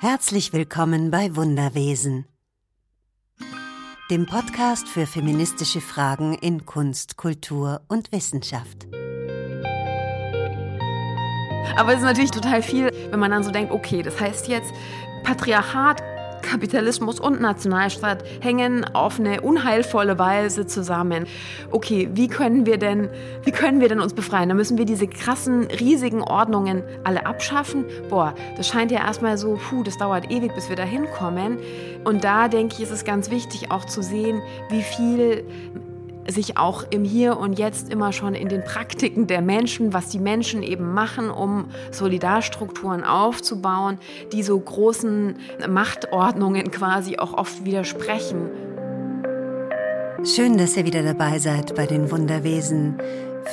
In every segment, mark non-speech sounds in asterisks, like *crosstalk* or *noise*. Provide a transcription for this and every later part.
Herzlich willkommen bei Wunderwesen, dem Podcast für feministische Fragen in Kunst, Kultur und Wissenschaft. Aber es ist natürlich total viel, wenn man dann so denkt, okay, das heißt jetzt, Patriarchat Kapitalismus und Nationalstaat hängen auf eine unheilvolle Weise zusammen. Okay, wie können wir denn, wie können wir denn uns befreien? Da müssen wir diese krassen, riesigen Ordnungen alle abschaffen. Boah, das scheint ja erstmal so, puh, das dauert ewig, bis wir da hinkommen. Und da denke ich, ist es ganz wichtig auch zu sehen, wie viel sich auch im Hier und Jetzt immer schon in den Praktiken der Menschen, was die Menschen eben machen, um Solidarstrukturen aufzubauen, die so großen Machtordnungen quasi auch oft widersprechen. Schön, dass ihr wieder dabei seid bei den Wunderwesen.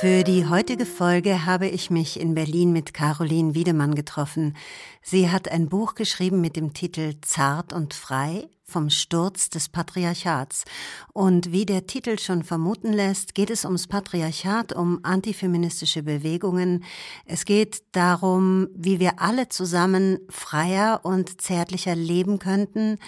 Für die heutige Folge habe ich mich in Berlin mit Caroline Wiedemann getroffen. Sie hat ein Buch geschrieben mit dem Titel Zart und frei vom Sturz des Patriarchats. Und wie der Titel schon vermuten lässt, geht es ums Patriarchat, um antifeministische Bewegungen. Es geht darum, wie wir alle zusammen freier und zärtlicher leben könnten,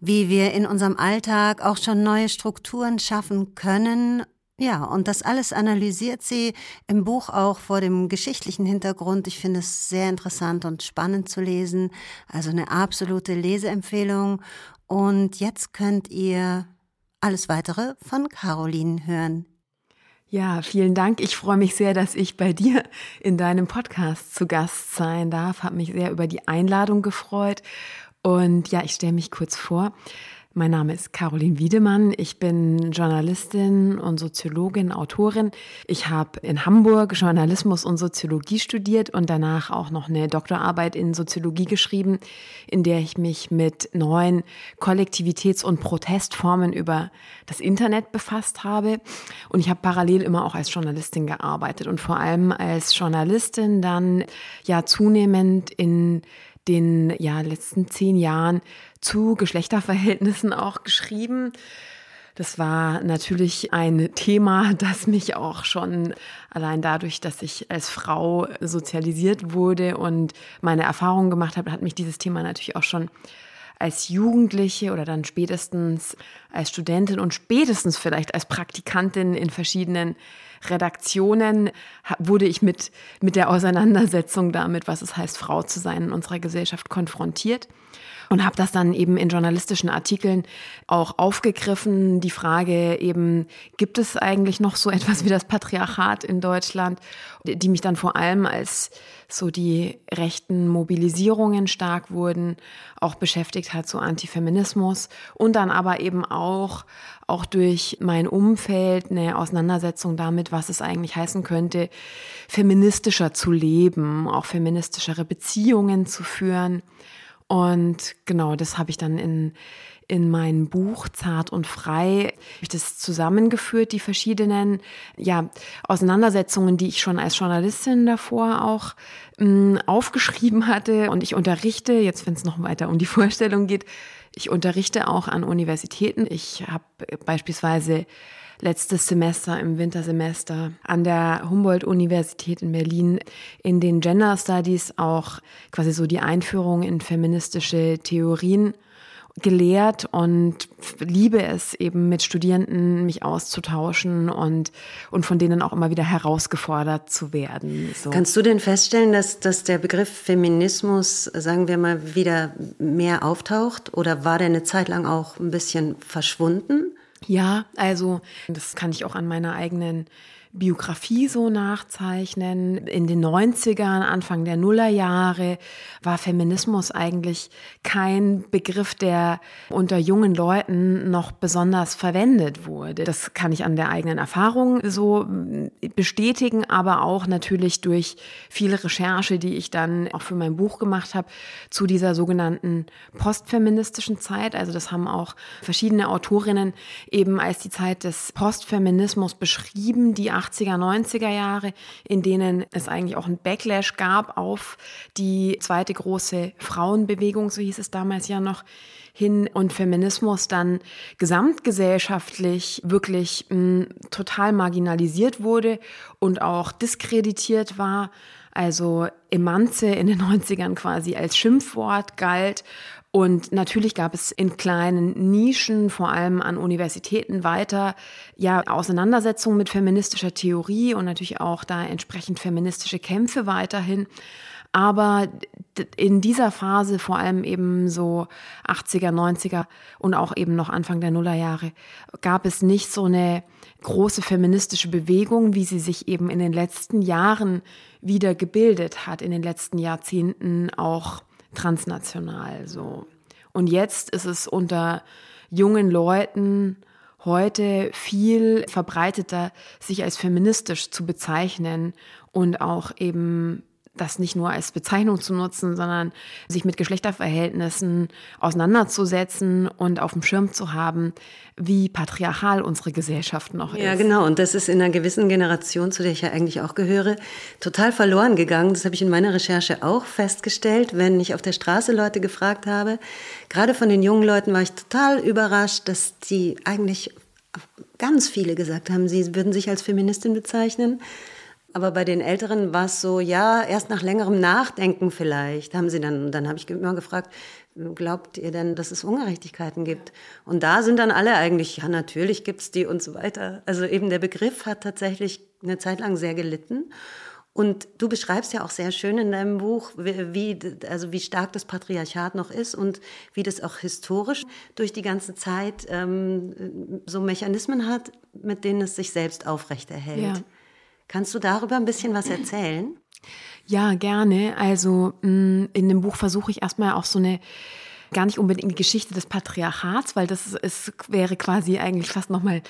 wie wir in unserem Alltag auch schon neue Strukturen schaffen können ja, und das alles analysiert sie im Buch auch vor dem geschichtlichen Hintergrund. Ich finde es sehr interessant und spannend zu lesen. Also eine absolute Leseempfehlung. Und jetzt könnt ihr alles weitere von Caroline hören. Ja, vielen Dank. Ich freue mich sehr, dass ich bei dir in deinem Podcast zu Gast sein darf. Habe mich sehr über die Einladung gefreut. Und ja, ich stelle mich kurz vor. Mein Name ist Caroline Wiedemann. Ich bin Journalistin und Soziologin, Autorin. Ich habe in Hamburg Journalismus und Soziologie studiert und danach auch noch eine Doktorarbeit in Soziologie geschrieben, in der ich mich mit neuen Kollektivitäts- und Protestformen über das Internet befasst habe. Und ich habe parallel immer auch als Journalistin gearbeitet und vor allem als Journalistin dann ja zunehmend in den ja, letzten zehn Jahren zu Geschlechterverhältnissen auch geschrieben. Das war natürlich ein Thema, das mich auch schon allein dadurch, dass ich als Frau sozialisiert wurde und meine Erfahrungen gemacht habe, hat mich dieses Thema natürlich auch schon als Jugendliche oder dann spätestens als Studentin und spätestens vielleicht als Praktikantin in verschiedenen Redaktionen wurde ich mit, mit der Auseinandersetzung damit, was es heißt, Frau zu sein in unserer Gesellschaft konfrontiert und habe das dann eben in journalistischen Artikeln auch aufgegriffen. Die Frage eben, gibt es eigentlich noch so *laughs* etwas wie das Patriarchat in Deutschland, die mich dann vor allem als so die rechten Mobilisierungen stark wurden, auch beschäftigt hat, so Antifeminismus und dann aber eben auch auch durch mein Umfeld eine Auseinandersetzung damit, was es eigentlich heißen könnte, feministischer zu leben, auch feministischere Beziehungen zu führen. Und genau, das habe ich dann in, in mein Buch Zart und Frei, ich das zusammengeführt, die verschiedenen ja, Auseinandersetzungen, die ich schon als Journalistin davor auch mh, hm, aufgeschrieben hatte. Und ich unterrichte, jetzt wenn es noch weiter um die Vorstellung geht, ich unterrichte auch an Universitäten. Ich habe beispielsweise letztes Semester im Wintersemester an der Humboldt-Universität in Berlin in den Gender Studies auch quasi so die Einführung in feministische Theorien gelehrt und liebe es eben mit Studierenden mich auszutauschen und, und von denen auch immer wieder herausgefordert zu werden. So. Kannst du denn feststellen, dass, dass der Begriff Feminismus, sagen wir mal, wieder mehr auftaucht oder war der eine Zeit lang auch ein bisschen verschwunden? Ja, also das kann ich auch an meiner eigenen Biografie so nachzeichnen. In den 90ern, Anfang der Nullerjahre war Feminismus eigentlich kein Begriff, der unter jungen Leuten noch besonders verwendet wurde. Das kann ich an der eigenen Erfahrung so bestätigen, aber auch natürlich durch viele Recherche, die ich dann auch für mein Buch gemacht habe, zu dieser sogenannten postfeministischen Zeit. Also das haben auch verschiedene Autorinnen eben als die Zeit des Postfeminismus beschrieben, die 80er, 90er Jahre, in denen es eigentlich auch einen Backlash gab auf die zweite große Frauenbewegung, so hieß es damals ja noch, hin und Feminismus dann gesamtgesellschaftlich wirklich mh, total marginalisiert wurde und auch diskreditiert war. Also Emanze in den 90ern quasi als Schimpfwort galt und natürlich gab es in kleinen Nischen, vor allem an Universitäten, weiter ja Auseinandersetzungen mit feministischer Theorie und natürlich auch da entsprechend feministische Kämpfe weiterhin. Aber in dieser Phase, vor allem eben so 80er, 90er und auch eben noch Anfang der Nullerjahre, gab es nicht so eine große feministische Bewegung, wie sie sich eben in den letzten Jahren wieder gebildet hat, in den letzten Jahrzehnten auch transnational so. Und jetzt ist es unter jungen Leuten heute viel verbreiteter, sich als feministisch zu bezeichnen und auch eben das nicht nur als Bezeichnung zu nutzen, sondern sich mit Geschlechterverhältnissen auseinanderzusetzen und auf dem Schirm zu haben, wie patriarchal unsere Gesellschaft noch ist. Ja, genau. Und das ist in einer gewissen Generation, zu der ich ja eigentlich auch gehöre, total verloren gegangen. Das habe ich in meiner Recherche auch festgestellt, wenn ich auf der Straße Leute gefragt habe. Gerade von den jungen Leuten war ich total überrascht, dass die eigentlich ganz viele gesagt haben, sie würden sich als Feministin bezeichnen. Aber bei den Älteren war es so, ja, erst nach längerem Nachdenken vielleicht haben sie dann, dann habe ich immer gefragt, glaubt ihr denn, dass es Ungerechtigkeiten gibt? Und da sind dann alle eigentlich, ja, natürlich gibt's die und so weiter. Also eben der Begriff hat tatsächlich eine Zeit lang sehr gelitten. Und du beschreibst ja auch sehr schön in deinem Buch, wie, also wie stark das Patriarchat noch ist und wie das auch historisch durch die ganze Zeit ähm, so Mechanismen hat, mit denen es sich selbst aufrechterhält. Ja. Kannst du darüber ein bisschen was erzählen? Ja, gerne. Also mm, in dem Buch versuche ich erstmal auch so eine gar nicht unbedingt die Geschichte des Patriarchats, weil das ist, wäre quasi eigentlich fast nochmal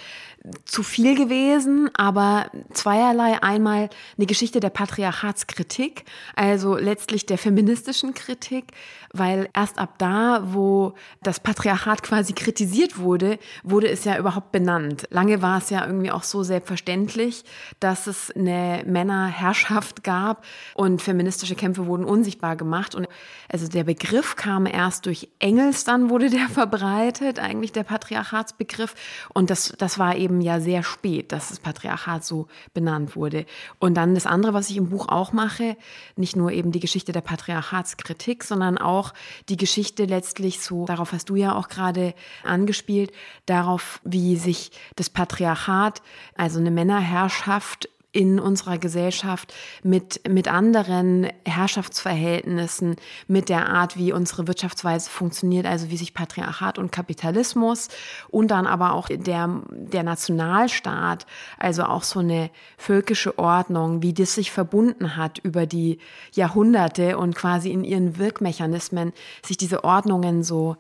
zu viel gewesen, aber zweierlei. Einmal eine Geschichte der Patriarchatskritik, also letztlich der feministischen Kritik, weil erst ab da, wo das Patriarchat quasi kritisiert wurde, wurde es ja überhaupt benannt. Lange war es ja irgendwie auch so selbstverständlich, dass es eine Männerherrschaft gab und feministische Kämpfe wurden unsichtbar gemacht und also der Begriff kam erst durch Engels, dann wurde der verbreitet, eigentlich der Patriarchatsbegriff und das, das war eben eben ja sehr spät, dass das Patriarchat so benannt wurde. Und dann das andere, was ich im Buch auch mache, nicht nur eben die Geschichte der Patriarchatskritik, sondern auch die Geschichte letztlich so, darauf hast du ja auch gerade angespielt, darauf, wie sich das Patriarchat, also eine Männerherrschaft in unserer Gesellschaft mit, mit anderen Herrschaftsverhältnissen, mit der Art, wie unsere Wirtschaftsweise funktioniert, also wie sich Patriarchat und Kapitalismus und dann aber auch der, der Nationalstaat, also auch so eine völkische Ordnung, wie das sich verbunden hat über die Jahrhunderte und quasi in ihren Wirkmechanismen sich diese Ordnungen so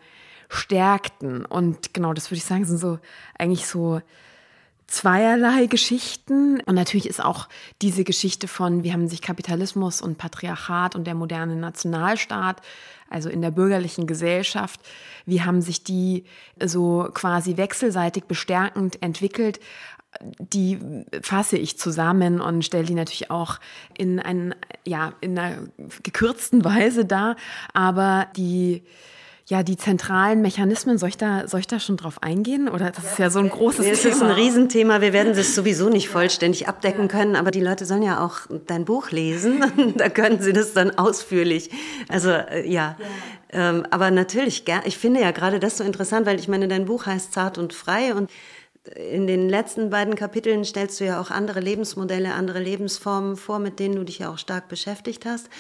stärkten. Und genau, das würde ich sagen, sind so eigentlich so zweierlei Geschichten. Und natürlich ist auch diese Geschichte von, wie haben sich Kapitalismus und Patriarchat und der moderne Nationalstaat, also in der bürgerlichen Gesellschaft, wie haben sich die so quasi wechselseitig bestärkend entwickelt, die fasse ich zusammen und stelle die natürlich auch in, ein, ja, in einer gekürzten Weise dar. Aber die ja, die zentralen Mechanismen, soll ich da, soll ich da schon drauf eingehen? Oder das ist ja so ein großes Thema. Es ist ein Riesenthema. Wir werden das sowieso nicht vollständig abdecken können, aber die Leute sollen ja auch dein Buch lesen. *laughs* *laughs* da können sie das dann ausführlich. Also, äh, ja. ja. Ähm, aber natürlich, ich finde ja gerade das so interessant, weil ich meine, dein Buch heißt Zart und Frei und in den letzten beiden Kapiteln stellst du ja auch andere Lebensmodelle, andere Lebensformen vor, mit denen du dich ja auch stark beschäftigt hast.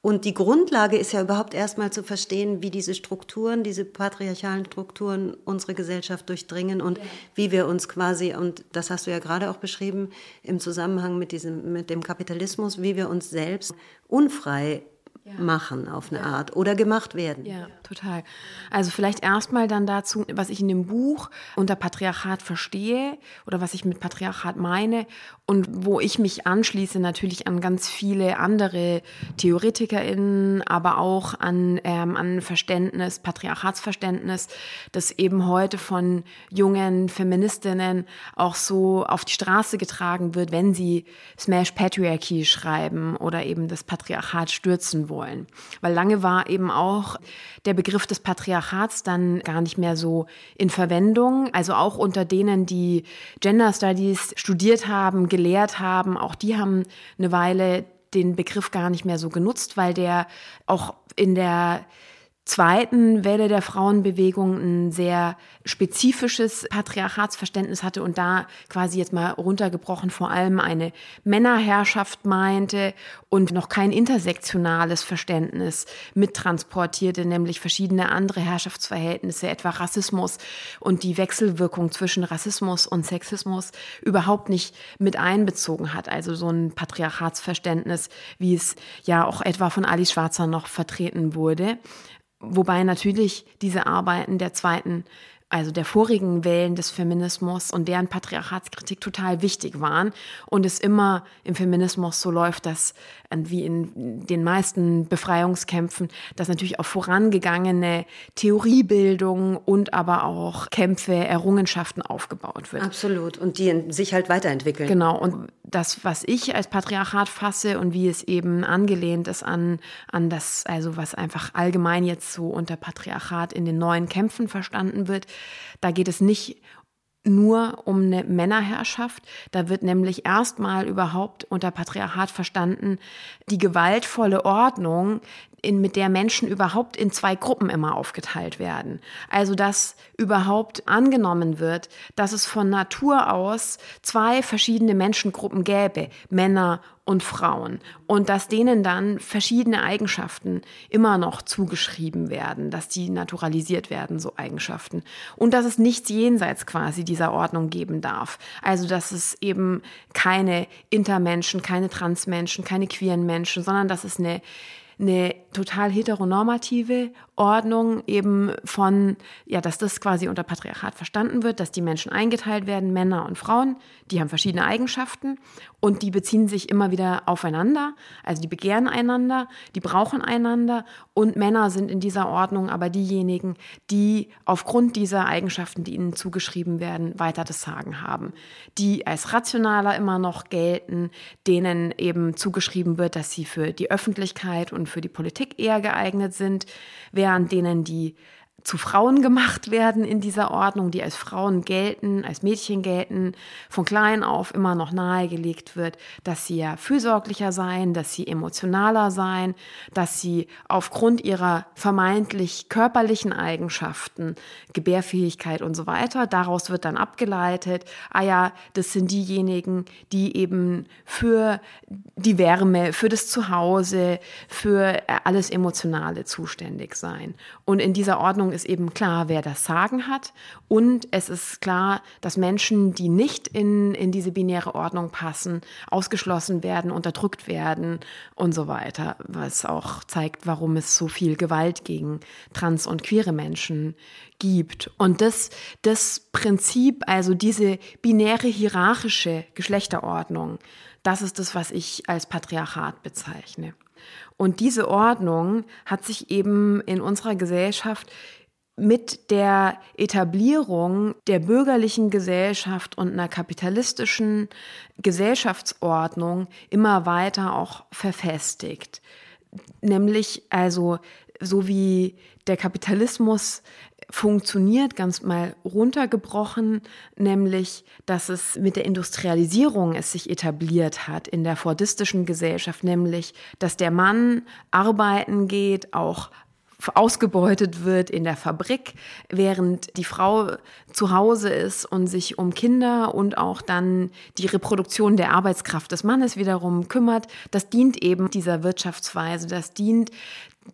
Und die Grundlage ist ja überhaupt erstmal zu verstehen, wie diese Strukturen, diese patriarchalen Strukturen unsere Gesellschaft durchdringen und ja. wie wir uns quasi, und das hast du ja gerade auch beschrieben, im Zusammenhang mit, diesem, mit dem Kapitalismus, wie wir uns selbst unfrei. Machen auf eine ja. Art oder gemacht werden. Ja, total. Also vielleicht erstmal dann dazu, was ich in dem Buch unter Patriarchat verstehe oder was ich mit Patriarchat meine und wo ich mich anschließe natürlich an ganz viele andere TheoretikerInnen, aber auch an, ähm, an Verständnis, Patriarchatsverständnis, das eben heute von jungen Feministinnen auch so auf die Straße getragen wird, wenn sie Smash Patriarchy schreiben oder eben das Patriarchat stürzen wollen wollen. Weil lange war eben auch der Begriff des Patriarchats dann gar nicht mehr so in Verwendung. Also auch unter denen, die Gender Studies studiert haben, gelehrt haben, auch die haben eine Weile den Begriff gar nicht mehr so genutzt, weil der auch in der zweiten Welle der Frauenbewegung ein sehr spezifisches Patriarchatsverständnis hatte und da quasi jetzt mal runtergebrochen vor allem eine Männerherrschaft meinte und noch kein intersektionales Verständnis mittransportierte, nämlich verschiedene andere Herrschaftsverhältnisse, etwa Rassismus und die Wechselwirkung zwischen Rassismus und Sexismus überhaupt nicht mit einbezogen hat. Also so ein Patriarchatsverständnis, wie es ja auch etwa von Alice Schwarzer noch vertreten wurde. Wobei natürlich diese Arbeiten der zweiten also der vorigen Wellen des Feminismus und deren Patriarchatskritik total wichtig waren und es immer im Feminismus so läuft, dass wie in den meisten Befreiungskämpfen, dass natürlich auch vorangegangene Theoriebildung und aber auch Kämpfe, Errungenschaften aufgebaut wird. Absolut und die sich halt weiterentwickeln. Genau und das, was ich als Patriarchat fasse und wie es eben angelehnt ist an, an das, also was einfach allgemein jetzt so unter Patriarchat in den neuen Kämpfen verstanden wird, da geht es nicht nur um eine Männerherrschaft. Da wird nämlich erstmal überhaupt unter Patriarchat verstanden die gewaltvolle Ordnung, in, mit der Menschen überhaupt in zwei Gruppen immer aufgeteilt werden. Also dass überhaupt angenommen wird, dass es von Natur aus zwei verschiedene Menschengruppen gäbe, Männer und Frauen, und dass denen dann verschiedene Eigenschaften immer noch zugeschrieben werden, dass die naturalisiert werden, so Eigenschaften. Und dass es nichts jenseits quasi dieser Ordnung geben darf. Also dass es eben keine Intermenschen, keine Transmenschen, keine queeren Menschen, sondern dass es eine eine total heteronormative Ordnung eben von, ja, dass das quasi unter Patriarchat verstanden wird, dass die Menschen eingeteilt werden, Männer und Frauen, die haben verschiedene Eigenschaften und die beziehen sich immer wieder aufeinander, also die begehren einander, die brauchen einander und Männer sind in dieser Ordnung aber diejenigen, die aufgrund dieser Eigenschaften, die ihnen zugeschrieben werden, weiter das Sagen haben, die als rationaler immer noch gelten, denen eben zugeschrieben wird, dass sie für die Öffentlichkeit und für die Politik eher geeignet sind, während denen, die zu Frauen gemacht werden in dieser Ordnung, die als Frauen gelten, als Mädchen gelten, von klein auf immer noch nahegelegt wird, dass sie ja fürsorglicher sein, dass sie emotionaler sein, dass sie aufgrund ihrer vermeintlich körperlichen Eigenschaften, Gebärfähigkeit und so weiter, daraus wird dann abgeleitet, ah ja, das sind diejenigen, die eben für die Wärme, für das Zuhause, für alles Emotionale zuständig sein. Und in dieser Ordnung Ordnung ist eben klar, wer das Sagen hat. Und es ist klar, dass Menschen, die nicht in, in diese binäre Ordnung passen, ausgeschlossen werden, unterdrückt werden und so weiter. Was auch zeigt, warum es so viel Gewalt gegen trans- und queere Menschen gibt. Und das, das Prinzip, also diese binäre hierarchische Geschlechterordnung, das ist das, was ich als Patriarchat bezeichne. Und diese Ordnung hat sich eben in unserer Gesellschaft mit der Etablierung der bürgerlichen Gesellschaft und einer kapitalistischen Gesellschaftsordnung immer weiter auch verfestigt. Nämlich also so wie der Kapitalismus funktioniert, ganz mal runtergebrochen, nämlich, dass es mit der Industrialisierung es sich etabliert hat in der fordistischen Gesellschaft, nämlich, dass der Mann arbeiten geht, auch ausgebeutet wird in der Fabrik, während die Frau zu Hause ist und sich um Kinder und auch dann die Reproduktion der Arbeitskraft des Mannes wiederum kümmert. Das dient eben dieser Wirtschaftsweise, das dient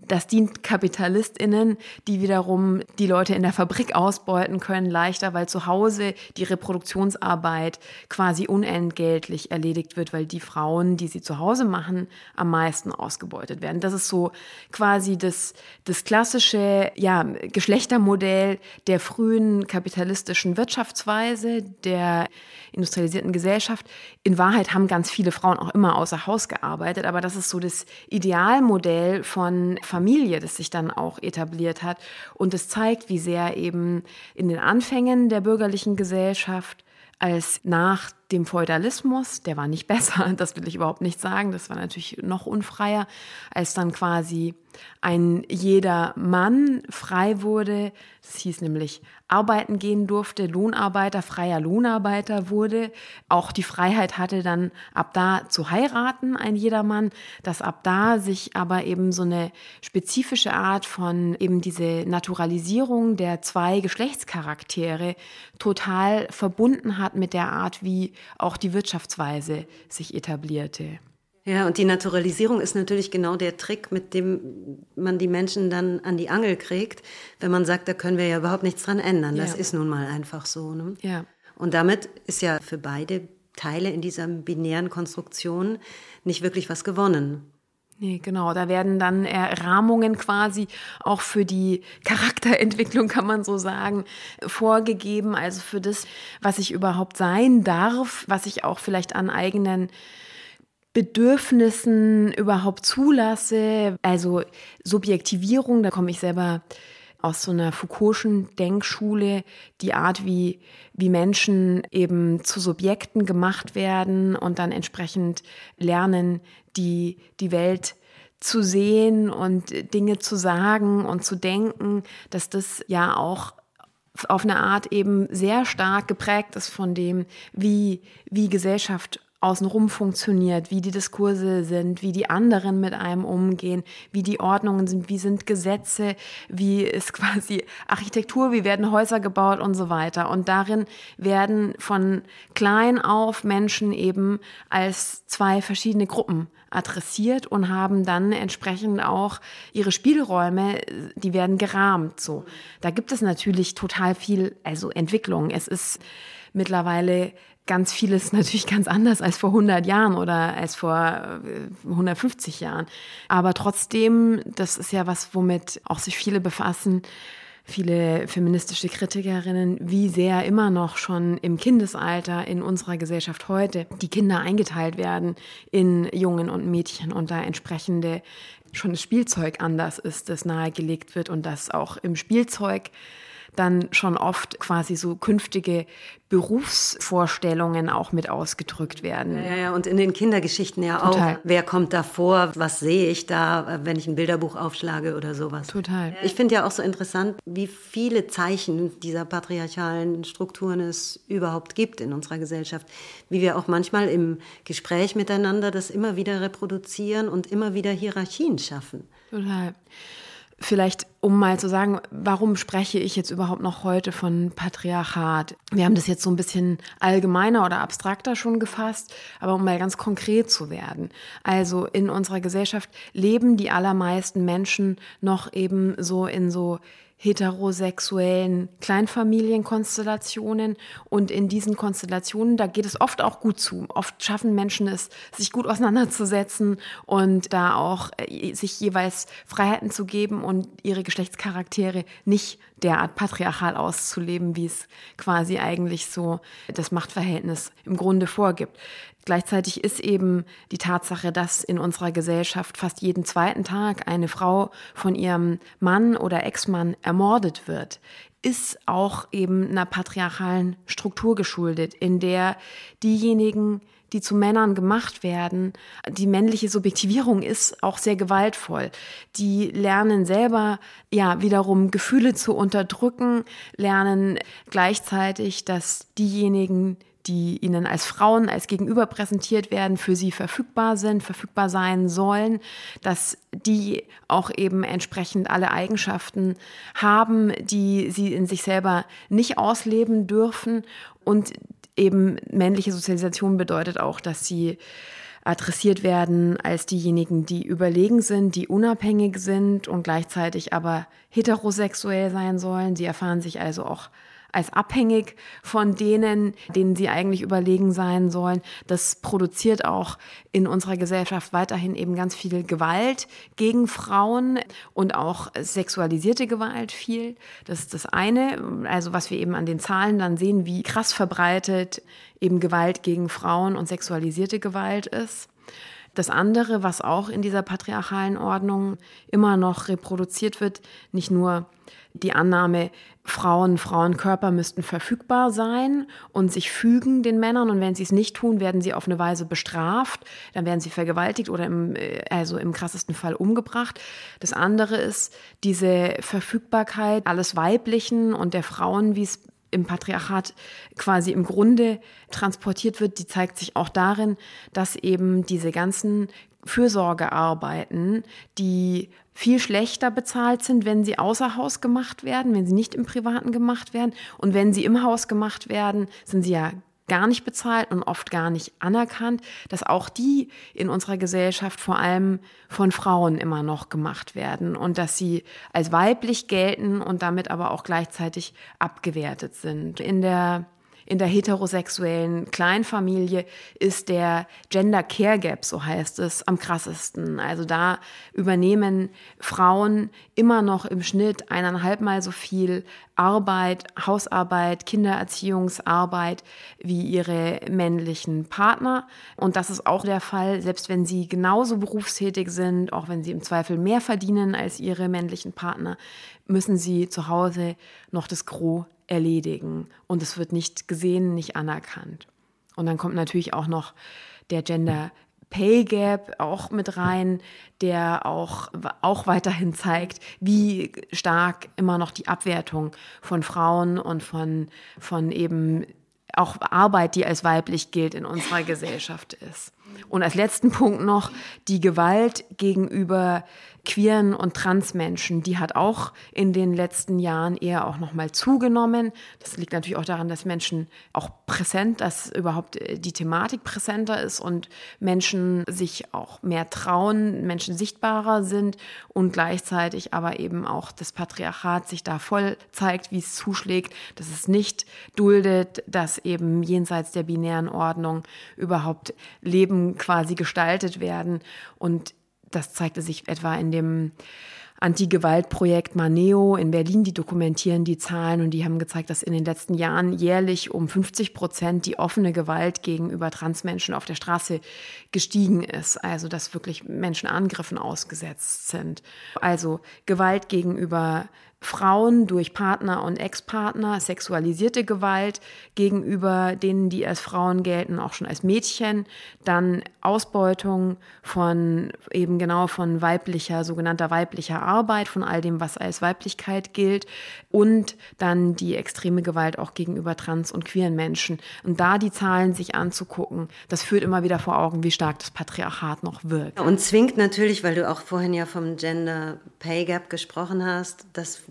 das dient KapitalistInnen, die wiederum die Leute in der Fabrik ausbeuten können, leichter, weil zu Hause die Reproduktionsarbeit quasi unentgeltlich erledigt wird, weil die Frauen, die sie zu Hause machen, am meisten ausgebeutet werden. Das ist so quasi das, das klassische ja, Geschlechtermodell der frühen kapitalistischen Wirtschaftsweise, der industrialisierten Gesellschaft. In Wahrheit haben ganz viele Frauen auch immer außer Haus gearbeitet, aber das ist so das Idealmodell von Familie, das sich dann auch etabliert hat. Und es zeigt, wie sehr eben in den Anfängen der bürgerlichen Gesellschaft als nach dem Feudalismus, der war nicht *laughs* besser, das will ich überhaupt nicht sagen, das war natürlich noch unfreier, als dann quasi ein jeder Mann frei wurde, das hieß nämlich arbeiten gehen durfte, Lohnarbeiter, freier Lohnarbeiter wurde, auch die Freiheit hatte dann ab da zu heiraten, ein jedermann, dass ab da sich aber eben so eine spezifische Art von eben diese Naturalisierung der zwei Geschlechtscharaktere total verbunden hat mit der Art, wie auch die Wirtschaftsweise sich etablierte. Ja, und die Naturalisierung ist natürlich genau der Trick, mit dem man die Menschen dann an die Angel kriegt, wenn man sagt, da können wir ja überhaupt nichts dran ändern. Das ja. ist nun mal einfach so. Ne? Ja. Und damit ist ja für beide Teile in dieser binären Konstruktion nicht wirklich was gewonnen. Nee, genau. Da werden dann Rahmungen quasi auch für die Charakterentwicklung, kann man so sagen, vorgegeben. Also für das, was ich überhaupt sein darf, was ich auch vielleicht an eigenen Bedürfnissen überhaupt zulasse. Also Subjektivierung, da komme ich selber aus so einer Foucault'schen Denkschule, die Art, wie, wie Menschen eben zu Subjekten gemacht werden und dann entsprechend lernen, die, die Welt zu sehen und Dinge zu sagen und zu denken, dass das ja auch auf eine Art eben sehr stark geprägt ist von dem, wie, wie Gesellschaft außenrum funktioniert, wie die Diskurse sind, wie die anderen mit einem umgehen, wie die Ordnungen sind, wie sind Gesetze, wie ist *laughs* quasi Architektur, wie werden Häuser gebaut und so weiter. Und darin werden von klein auf Menschen eben als zwei verschiedene Gruppen adressiert und haben dann entsprechend auch ihre Spielräume, die werden gerahmt so. Da gibt es natürlich total viel, also Entwicklung. Es ist mittlerweile ganz vieles *laughs* natürlich ganz anders als vor 100 Jahren oder als vor 150 äh, Jahren. Aber trotzdem, das ist ja was, womit auch sich viele befassen, viele feministische Kritikerinnen, wie sehr immer noch schon im Kindesalter in unserer Gesellschaft heute die Kinder eingeteilt werden in Jungen und Mädchen und da entsprechende schon das Spielzeug anders ist, das nahegelegt wird und das auch im Spielzeug dann schon oft quasi so künftige Berufsvorstellungen auch mit ausgedrückt werden. Ja, ja, und in den Kindergeschichten ja Total. auch. Wer kommt da vor? Was sehe ich da, wenn ich ein Bilderbuch aufschlage oder sowas? Total. Ich finde ja auch so interessant, wie viele Zeichen dieser patriarchalen Strukturen es überhaupt gibt in unserer Gesellschaft. Wie wir auch manchmal im Gespräch miteinander das immer wieder reproduzieren und immer wieder Hierarchien schaffen. Total. Vielleicht, um mal zu sagen, warum spreche ich jetzt überhaupt noch heute von Patriarchat? Wir haben das jetzt so ein bisschen allgemeiner oder abstrakter schon gefasst, aber um mal ganz konkret zu werden. Also in unserer Gesellschaft leben die allermeisten Menschen noch eben so in so heterosexuellen Kleinfamilienkonstellationen. Und in diesen Konstellationen, da geht es oft auch gut zu. Oft schaffen Menschen es, sich gut auseinanderzusetzen und da auch äh, sich jeweils Freiheiten zu geben und ihre Geschlechtscharaktere nicht derart patriarchal auszuleben, wie es quasi eigentlich so das Machtverhältnis im Grunde vorgibt. Gleichzeitig ist eben die Tatsache, dass in unserer Gesellschaft fast jeden zweiten Tag eine Frau von ihrem Mann oder Ex-Mann ermordet wird, ist auch eben einer patriarchalen Struktur geschuldet, in der diejenigen, die zu Männern gemacht werden, die männliche Subjektivierung ist auch sehr gewaltvoll. Die lernen selber ja wiederum Gefühle zu unterdrücken, lernen gleichzeitig, dass diejenigen, die ihnen als Frauen, als Gegenüber präsentiert werden, für sie verfügbar sind, verfügbar sein sollen, dass die auch eben entsprechend alle Eigenschaften haben, die sie in sich selber nicht ausleben dürfen. Und eben männliche Sozialisation bedeutet auch, dass sie adressiert werden als diejenigen, die überlegen sind, die unabhängig sind und gleichzeitig aber heterosexuell sein sollen. Sie erfahren sich also auch als abhängig von denen, denen sie eigentlich überlegen sein sollen. Das produziert auch in unserer Gesellschaft weiterhin eben ganz viel Gewalt gegen Frauen und auch sexualisierte Gewalt viel. Das ist das eine. Also was wir eben an den Zahlen dann sehen, wie krass verbreitet eben Gewalt gegen Frauen und sexualisierte Gewalt ist. Das andere, was auch in dieser patriarchalen Ordnung immer noch reproduziert wird, nicht nur die Annahme, Frauen, Frauenkörper müssten verfügbar sein und sich fügen den Männern. Und wenn sie es nicht tun, werden sie auf eine Weise bestraft. Dann werden sie vergewaltigt oder im, äh, also im krassesten Fall umgebracht. Das andere ist diese Verfügbarkeit alles Weiblichen und der Frauen, wie es im Patriarchat quasi im Grunde transportiert wird, die zeigt sich auch darin, dass eben diese ganzen Fürsorgearbeiten, die viel schlechter bezahlt sind, wenn sie außer Haus gemacht werden, wenn sie nicht im Privaten gemacht werden. Und wenn sie im Haus gemacht werden, sind sie ja gar nicht bezahlt und oft gar nicht anerkannt, dass auch die in unserer Gesellschaft vor allem von Frauen immer noch gemacht werden und dass sie als weiblich gelten und damit aber auch gleichzeitig abgewertet sind. In der in der heterosexuellen Kleinfamilie ist der Gender Care Gap, so heißt es, am krassesten. Also da übernehmen Frauen immer noch im Schnitt eineinhalb Mal so viel Arbeit, Hausarbeit, Kindererziehungsarbeit wie ihre männlichen Partner. Und das ist auch der Fall, selbst wenn sie genauso berufstätig sind, auch wenn sie im Zweifel mehr verdienen als ihre männlichen Partner, müssen sie zu Hause noch das Gros erledigen. Und es wird nicht gesehen, nicht anerkannt. Und dann kommt natürlich auch noch der Gender Pay Gap auch mit rein, der auch, auch weiterhin zeigt, wie stark immer noch die Abwertung von Frauen und von, von eben auch Arbeit, die als weiblich gilt, in unserer Gesellschaft ist. Und als letzten Punkt noch die Gewalt gegenüber queeren und Transmenschen, die hat auch in den letzten Jahren eher auch nochmal zugenommen. Das liegt natürlich auch daran, dass Menschen auch präsent, dass überhaupt äh, die Thematik präsenter ist und Menschen sich auch mehr trauen, Menschen sichtbarer sind und gleichzeitig aber eben auch das Patriarchat sich da voll zeigt, wie es zuschlägt, dass es nicht duldet, dass eben jenseits der binären Ordnung überhaupt Leben quasi gestaltet werden und das zeigte sich etwa in dem Anti-Gewalt-Projekt Maneo in Berlin, die dokumentieren die Zahlen und die haben gezeigt, dass in den letzten Jahren jährlich um 50 Prozent die offene Gewalt gegenüber Transmenschen auf der Straße gestiegen ist. Also, dass wirklich Menschen Angriffen ausgesetzt sind. Also Gewalt gegenüber Frauen durch Partner und Ex-Partner, sexualisierte Gewalt gegenüber denen, die als Frauen gelten, auch schon als Mädchen, dann Ausbeutung von eben genau von weiblicher, sogenannter weiblicher Arbeit, von all dem, was als Weiblichkeit gilt und dann die extreme Gewalt auch gegenüber trans- und queeren Menschen. Und da die Zahlen sich anzugucken, das führt immer wieder vor Augen, wie stark das Patriarchat noch wirkt. Und zwingt natürlich, weil du auch vorhin ja vom Gender Pay Gap gesprochen hast, dass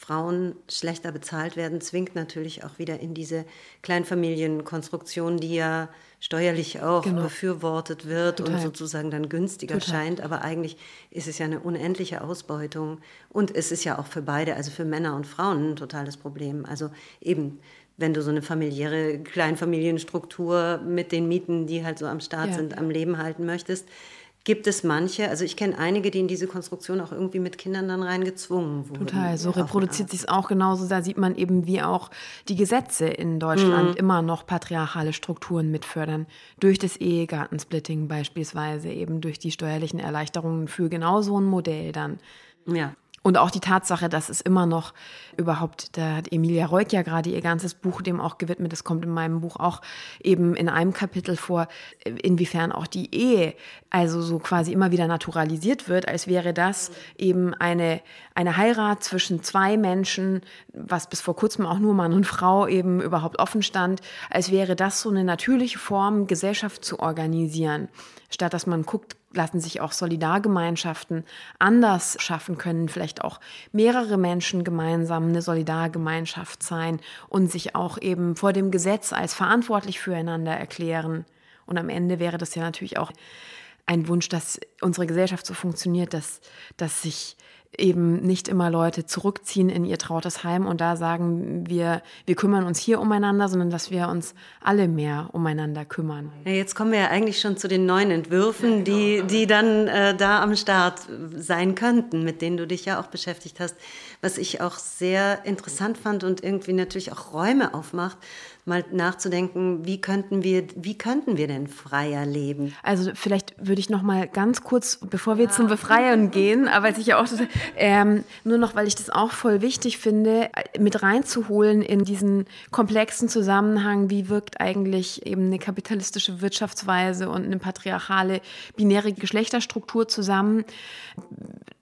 Frauen schlechter bezahlt werden, zwingt natürlich auch wieder in diese Kleinfamilienkonstruktion, die ja steuerlich auch genau. befürwortet wird Total. und sozusagen dann günstiger Total. scheint. Aber eigentlich ist es ja eine unendliche Ausbeutung. Und es ist ja auch für beide, also für Männer und Frauen, ein totales Problem. Also eben, wenn du so eine familiäre Kleinfamilienstruktur mit den Mieten, die halt so am Start ja. sind, am Leben halten möchtest, gibt es manche, also ich kenne einige, die in diese Konstruktion auch irgendwie mit Kindern dann reingezwungen wurden. Total, so reproduziert sich es auch genauso. Da sieht man eben, wie auch die Gesetze in Deutschland mhm. immer noch patriarchale Strukturen mitfördern. Durch das Ehegattensplitting beispielsweise, eben durch die steuerlichen Erleichterungen für genau so ein Modell dann. Ja. Und auch die Tatsache, dass es immer noch überhaupt, da hat Emilia Reuk ja gerade ihr ganzes Buch dem auch gewidmet, das kommt in meinem Buch auch eben in einem Kapitel vor, inwiefern auch die Ehe also so quasi immer wieder naturalisiert wird, als wäre das eben eine, eine Heirat zwischen zwei Menschen, was bis vor kurzem auch nur Mann und Frau eben überhaupt offen stand, als wäre das so eine natürliche Form, Gesellschaft zu organisieren, statt dass man guckt, lassen sich auch Solidargemeinschaften anders schaffen können, vielleicht auch mehrere Menschen gemeinsam eine Solidargemeinschaft sein und sich auch eben vor dem Gesetz als verantwortlich füreinander erklären. Und am Ende wäre das ja natürlich auch ein Wunsch, dass unsere Gesellschaft so funktioniert, dass, dass sich eben nicht immer Leute zurückziehen in ihr trautes Heim und da sagen, wir, wir kümmern uns hier umeinander, sondern dass wir uns alle mehr umeinander kümmern. Ja, jetzt kommen wir ja eigentlich schon zu den neuen Entwürfen, die, die dann äh, da am Start sein könnten, mit denen du dich ja auch beschäftigt hast. Was ich auch sehr interessant fand und irgendwie natürlich auch Räume aufmacht, mal nachzudenken, wie könnten wir, wie könnten wir denn freier leben? Also vielleicht würde ich noch mal ganz kurz, bevor wir ja. zum Befreien *laughs* gehen, aber sicher auch ähm, nur noch, weil ich das auch voll wichtig finde, mit reinzuholen in diesen komplexen Zusammenhang, wie wirkt eigentlich eben eine kapitalistische Wirtschaftsweise und eine patriarchale binäre Geschlechterstruktur zusammen.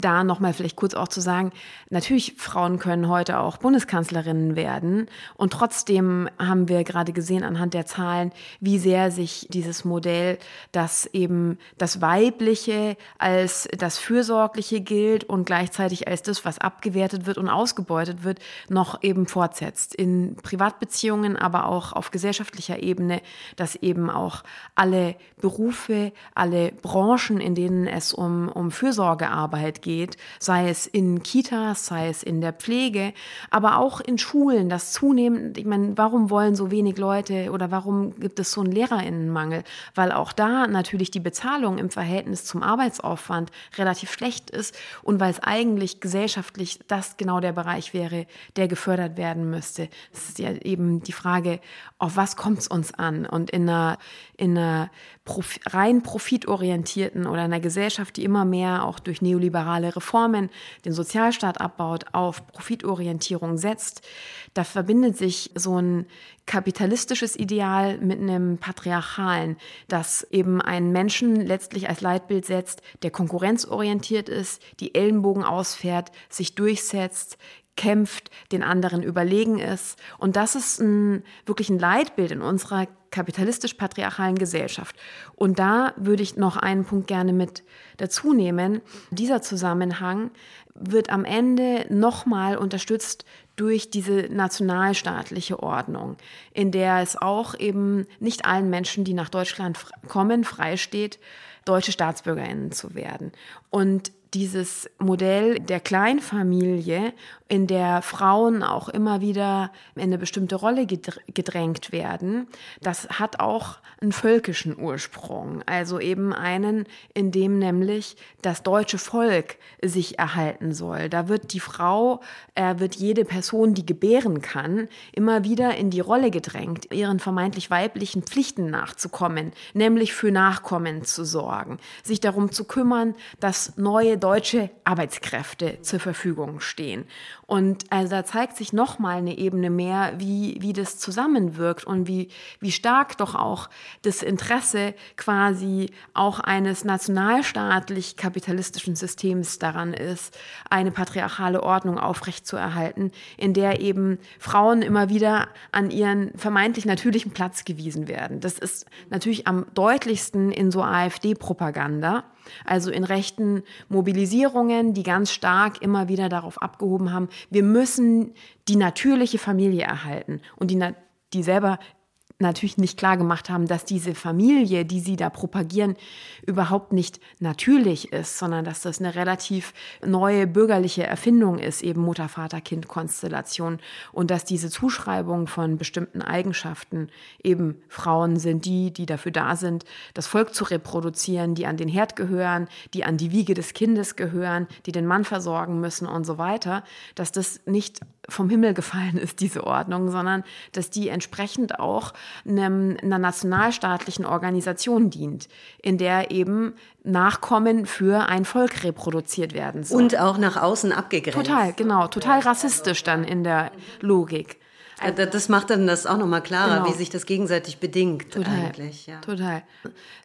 Da noch mal vielleicht kurz auch zu sagen, natürlich Frauen können heute auch Bundeskanzlerinnen werden und trotzdem haben wir gerade gesehen anhand der Zahlen, wie sehr sich dieses Modell, das eben das Weibliche als das Fürsorgliche gilt und gleichzeitig als das, was abgewertet wird und ausgebeutet wird, noch eben fortsetzt. In Privatbeziehungen, aber auch auf gesellschaftlicher Ebene, dass eben auch alle Berufe, alle Branchen, in denen es um, um Fürsorgearbeit geht, sei es in Kitas, sei es in der Pflege, aber auch in Schulen, das zunehmend, ich meine, warum wollen so wenig Leute oder warum gibt es so einen Lehrerinnenmangel? Weil auch da natürlich die Bezahlung im Verhältnis zum Arbeitsaufwand relativ schlecht ist und weil es eigentlich gesellschaftlich das genau der Bereich wäre, der gefördert werden müsste. Es ist ja eben die Frage, auf was kommt es uns an? Und in einer, in einer Profi rein profitorientierten oder einer Gesellschaft, die immer mehr auch durch neoliberale Reformen den Sozialstaat abbaut, auf Profitorientierung setzt, da verbindet sich so ein kapitalistisches Ideal mit einem patriarchalen, das eben einen Menschen letztlich als Leitbild setzt, der konkurrenzorientiert ist, die Ellenbogen ausfährt, sich durchsetzt, kämpft, den anderen überlegen ist. Und das ist ein, wirklich ein Leitbild in unserer kapitalistisch-patriarchalen Gesellschaft. Und da würde ich noch einen Punkt gerne mit dazu nehmen. Dieser Zusammenhang wird am Ende nochmal unterstützt durch diese nationalstaatliche Ordnung, in der es auch eben nicht allen Menschen, die nach Deutschland kommen, freisteht, deutsche Staatsbürgerinnen zu werden. Und dieses Modell der Kleinfamilie, in der Frauen auch immer wieder in eine bestimmte Rolle gedrängt werden, das hat auch einen völkischen Ursprung. Also eben einen, in dem nämlich das deutsche Volk sich erhalten soll. Da wird die Frau, äh, wird jede Person, die gebären kann, immer wieder in die Rolle gedrängt, ihren vermeintlich weiblichen Pflichten nachzukommen, nämlich für Nachkommen zu sorgen, sich darum zu kümmern, dass neue deutsche Arbeitskräfte zur Verfügung stehen. Und also da zeigt sich nochmal eine Ebene mehr, wie, wie das zusammenwirkt und wie, wie stark doch auch das Interesse quasi auch eines nationalstaatlich-kapitalistischen Systems daran ist, eine patriarchale Ordnung aufrechtzuerhalten, in der eben Frauen immer wieder an ihren vermeintlich natürlichen Platz gewiesen werden. Das ist natürlich am deutlichsten in so AfD-Propaganda also in rechten Mobilisierungen, die ganz stark immer wieder darauf abgehoben haben, wir müssen die natürliche Familie erhalten und die, die selber natürlich nicht klar gemacht haben, dass diese Familie, die sie da propagieren, überhaupt nicht natürlich ist, sondern dass das eine relativ neue bürgerliche Erfindung ist, eben Mutter-Vater-Kind-Konstellation. Und dass diese Zuschreibung von bestimmten Eigenschaften eben Frauen sind die, die dafür da sind, das Volk zu reproduzieren, die an den Herd gehören, die an die Wiege des Kindes gehören, die den Mann versorgen müssen und so weiter, dass das nicht vom Himmel gefallen ist, diese Ordnung, sondern dass die entsprechend auch einem, einer nationalstaatlichen Organisation dient, in der eben Nachkommen für ein Volk reproduziert werden soll. Und auch nach außen abgegrenzt. Total, genau, total rassistisch dann in der Logik. Das macht dann das auch nochmal klarer, genau. wie sich das gegenseitig bedingt total, eigentlich. Ja. Total.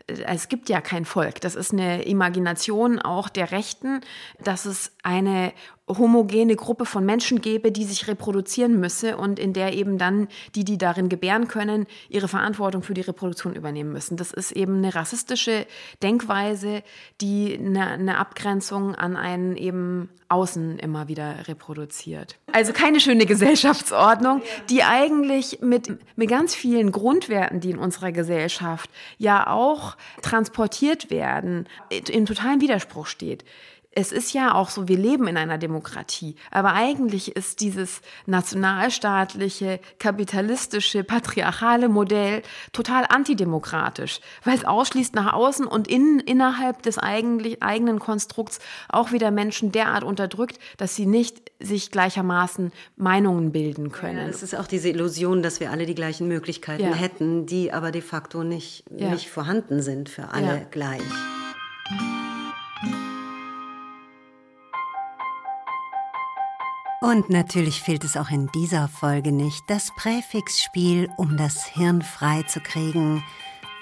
Es gibt ja kein Volk. Das ist eine Imagination auch der Rechten, dass es eine homogene Gruppe von Menschen gäbe, die sich reproduzieren müsse und in der eben dann die, die darin gebären können, ihre Verantwortung für die Reproduktion übernehmen müssen. Das ist eben eine rassistische Denkweise, die eine, eine Abgrenzung an einen eben Außen immer wieder reproduziert. Also keine schöne Gesellschaftsordnung, die eigentlich mit, mit ganz vielen Grundwerten, die in unserer Gesellschaft ja auch transportiert werden, in totalen Widerspruch steht es ist ja auch so, wir leben in einer Demokratie, aber eigentlich ist dieses nationalstaatliche, kapitalistische, patriarchale Modell total antidemokratisch, weil es ausschließt nach außen und in, innerhalb des eigentlich, eigenen Konstrukts auch wieder Menschen derart unterdrückt, dass sie nicht sich gleichermaßen Meinungen bilden können. Ja, es ist auch diese Illusion, dass wir alle die gleichen Möglichkeiten ja. hätten, die aber de facto nicht, ja. nicht vorhanden sind für alle gleich. Und natürlich fehlt es auch in dieser Folge nicht, das Präfixspiel, um das Hirn frei zu kriegen.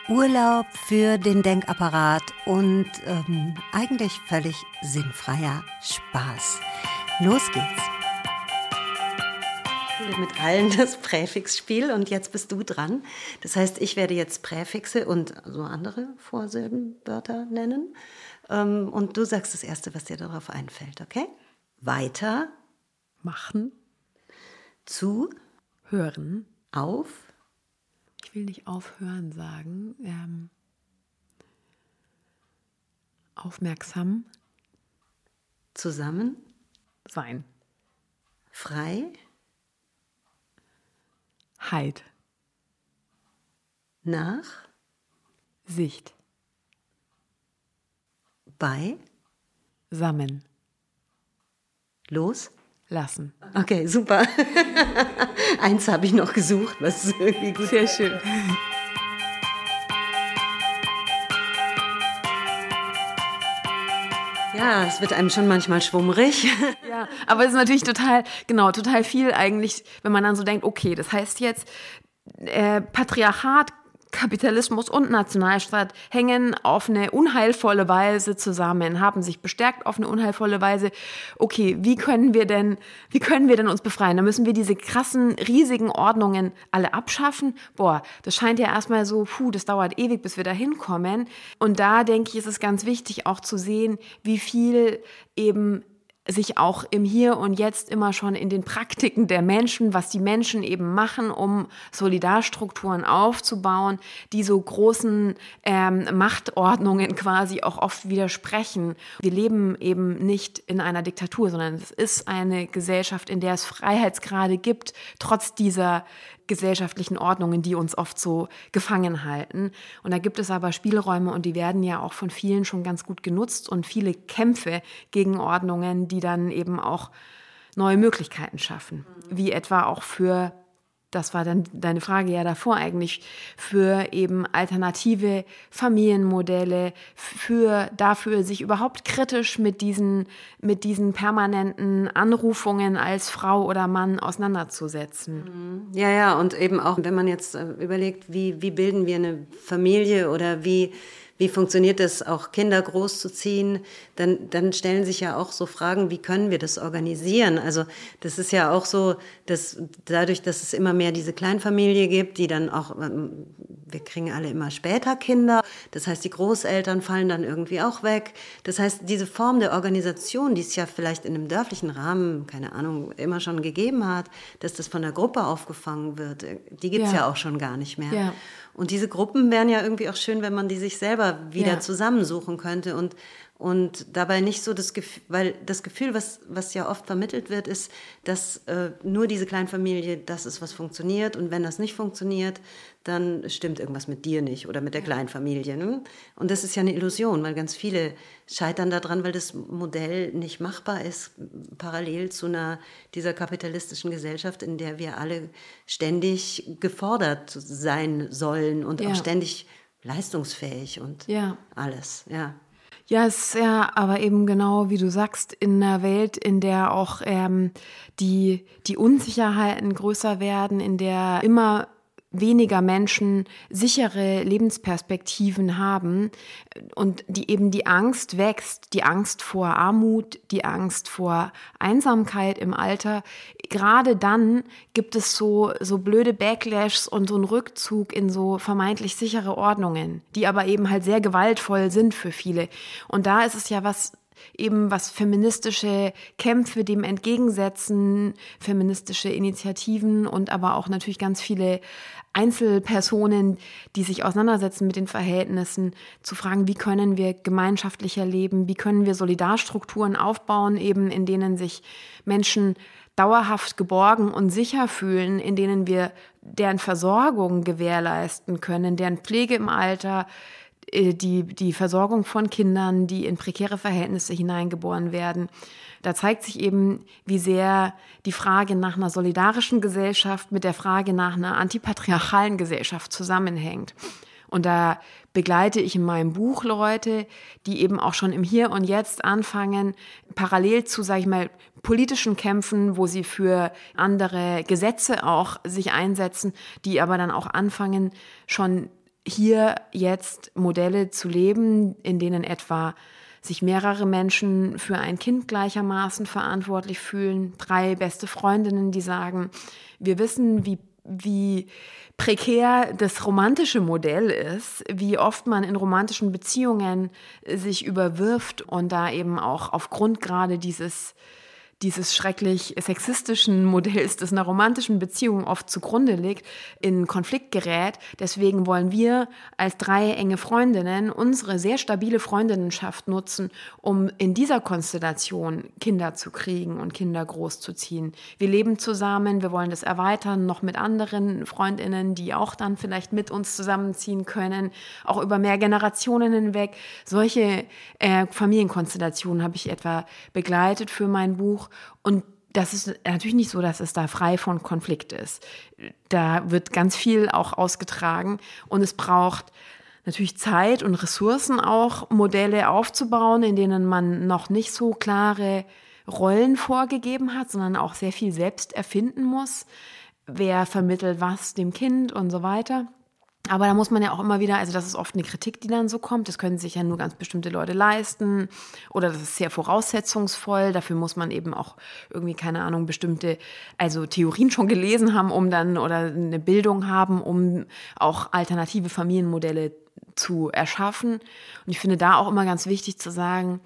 Urlaub für den Denkapparat und ähm, eigentlich völlig sinnfreier Spaß. Los geht's. Mit allen das Präfixspiel und jetzt bist du dran. Das heißt, ich werde jetzt Präfixe und so andere Vorsilbenwörter nennen. Ähm, und du sagst das Erste, was dir darauf einfällt, okay? Weiter machen, zu, hören, auf. Ich will nicht aufhören sagen. Ähm, aufmerksam. Zusammen. Sein. Frei. Heit. Nach. Sicht. Bei. Sammeln. Los lassen. Okay, super. *laughs* Eins habe ich noch gesucht, was ist irgendwie gut. Sehr schön. Ja, es wird einem schon manchmal schwummrig. *laughs* Ja, aber es ist natürlich total, genau, total viel eigentlich, wenn man dann so denkt, okay, das heißt jetzt, äh, Patriarchat Kapitalismus und Nationalstaat hängen auf eine unheilvolle Weise zusammen, haben sich bestärkt auf eine unheilvolle Weise. Okay, wie können wir denn, wie können wir denn uns befreien? Da müssen wir diese krassen, riesigen Ordnungen alle abschaffen. Boah, das scheint ja erstmal so, puh, das dauert ewig, bis wir da hinkommen. Und da denke ich, ist es ganz wichtig auch zu sehen, wie viel eben sich auch im Hier und Jetzt immer schon in den Praktiken der Menschen, was die Menschen eben machen, um Solidarstrukturen aufzubauen, die so großen ähm, Machtordnungen quasi auch oft widersprechen. Wir leben eben nicht in einer Diktatur, sondern es ist eine Gesellschaft, in der es Freiheitsgrade gibt, trotz dieser gesellschaftlichen Ordnungen, die uns oft so gefangen halten. Und da gibt es aber Spielräume und die werden ja auch von vielen schon ganz gut genutzt und viele Kämpfe gegen Ordnungen, die dann eben auch neue Möglichkeiten schaffen, wie etwa auch für das war dann deine Frage ja davor eigentlich, für eben alternative Familienmodelle, für dafür sich überhaupt kritisch mit diesen, mit diesen permanenten Anrufungen als Frau oder Mann auseinanderzusetzen. Mhm. Ja, ja, und eben auch, wenn man jetzt äh, überlegt, wie, wie bilden wir eine Familie oder wie wie funktioniert es auch Kinder großzuziehen, dann, dann stellen sich ja auch so Fragen, wie können wir das organisieren? Also das ist ja auch so, dass dadurch, dass es immer mehr diese Kleinfamilie gibt, die dann auch, ähm, wir kriegen alle immer später Kinder, das heißt, die Großeltern fallen dann irgendwie auch weg. Das heißt, diese Form der Organisation, die es ja vielleicht in einem dörflichen Rahmen, keine Ahnung, immer schon gegeben hat, dass das von der Gruppe aufgefangen wird, die gibt's ja. ja auch schon gar nicht mehr. Ja. Und diese Gruppen wären ja irgendwie auch schön, wenn man die sich selber wieder ja. zusammensuchen könnte und, und dabei nicht so das Gefühl, weil das Gefühl, was, was ja oft vermittelt wird, ist, dass äh, nur diese Kleinfamilie das ist, was funktioniert und wenn das nicht funktioniert, dann stimmt irgendwas mit dir nicht oder mit der Kleinfamilie. Ne? Und das ist ja eine Illusion, weil ganz viele scheitern daran, weil das Modell nicht machbar ist, parallel zu einer dieser kapitalistischen Gesellschaft, in der wir alle ständig gefordert sein sollen und ja. auch ständig leistungsfähig und ja. alles, ja. Ja, ist ja aber eben genau, wie du sagst, in einer Welt, in der auch ähm, die, die Unsicherheiten größer werden, in der immer weniger Menschen sichere Lebensperspektiven haben und die eben die Angst wächst, die Angst vor Armut, die Angst vor Einsamkeit im Alter. Gerade dann gibt es so, so blöde Backlashs und so einen Rückzug in so vermeintlich sichere Ordnungen, die aber eben halt sehr gewaltvoll sind für viele. Und da ist es ja was eben was feministische Kämpfe dem entgegensetzen, feministische Initiativen und aber auch natürlich ganz viele Einzelpersonen, die sich auseinandersetzen mit den Verhältnissen, zu fragen, wie können wir gemeinschaftlicher leben, wie können wir Solidarstrukturen aufbauen, eben in denen sich Menschen dauerhaft geborgen und sicher fühlen, in denen wir deren Versorgung gewährleisten können, deren Pflege im Alter, die, die Versorgung von Kindern, die in prekäre Verhältnisse hineingeboren werden. Da zeigt sich eben, wie sehr die Frage nach einer solidarischen Gesellschaft mit der Frage nach einer antipatriarchalen Gesellschaft zusammenhängt. Und da begleite ich in meinem Buch Leute, die eben auch schon im Hier und Jetzt anfangen, parallel zu, sage ich mal, politischen Kämpfen, wo sie für andere Gesetze auch sich einsetzen, die aber dann auch anfangen, schon hier jetzt Modelle zu leben, in denen etwa sich mehrere Menschen für ein Kind gleichermaßen verantwortlich fühlen. Drei beste Freundinnen, die sagen, wir wissen, wie, wie prekär das romantische Modell ist, wie oft man in romantischen Beziehungen sich überwirft und da eben auch aufgrund gerade dieses dieses schrecklich sexistischen Modells, das einer romantischen Beziehung oft zugrunde liegt, in Konflikt gerät. Deswegen wollen wir als drei enge Freundinnen unsere sehr stabile Freundinnenschaft nutzen, um in dieser Konstellation Kinder zu kriegen und Kinder großzuziehen. Wir leben zusammen, wir wollen das erweitern, noch mit anderen Freundinnen, die auch dann vielleicht mit uns zusammenziehen können, auch über mehr Generationen hinweg. Solche äh, Familienkonstellationen habe ich etwa begleitet für mein Buch. Und das ist natürlich nicht so, dass es da frei von Konflikt ist. Da wird ganz viel auch ausgetragen und es braucht natürlich Zeit und Ressourcen auch, Modelle aufzubauen, in denen man noch nicht so klare Rollen vorgegeben hat, sondern auch sehr viel selbst erfinden muss. Wer vermittelt was dem Kind und so weiter. Aber da muss man ja auch immer wieder, also das ist oft eine Kritik, die dann so kommt, das können sich ja nur ganz bestimmte Leute leisten. Oder das ist sehr voraussetzungsvoll, dafür muss man eben auch irgendwie, keine Ahnung, bestimmte, also Theorien schon gelesen haben, um dann oder eine Bildung haben, um auch alternative Familienmodelle zu erschaffen. Und ich finde da auch immer ganz wichtig zu sagen,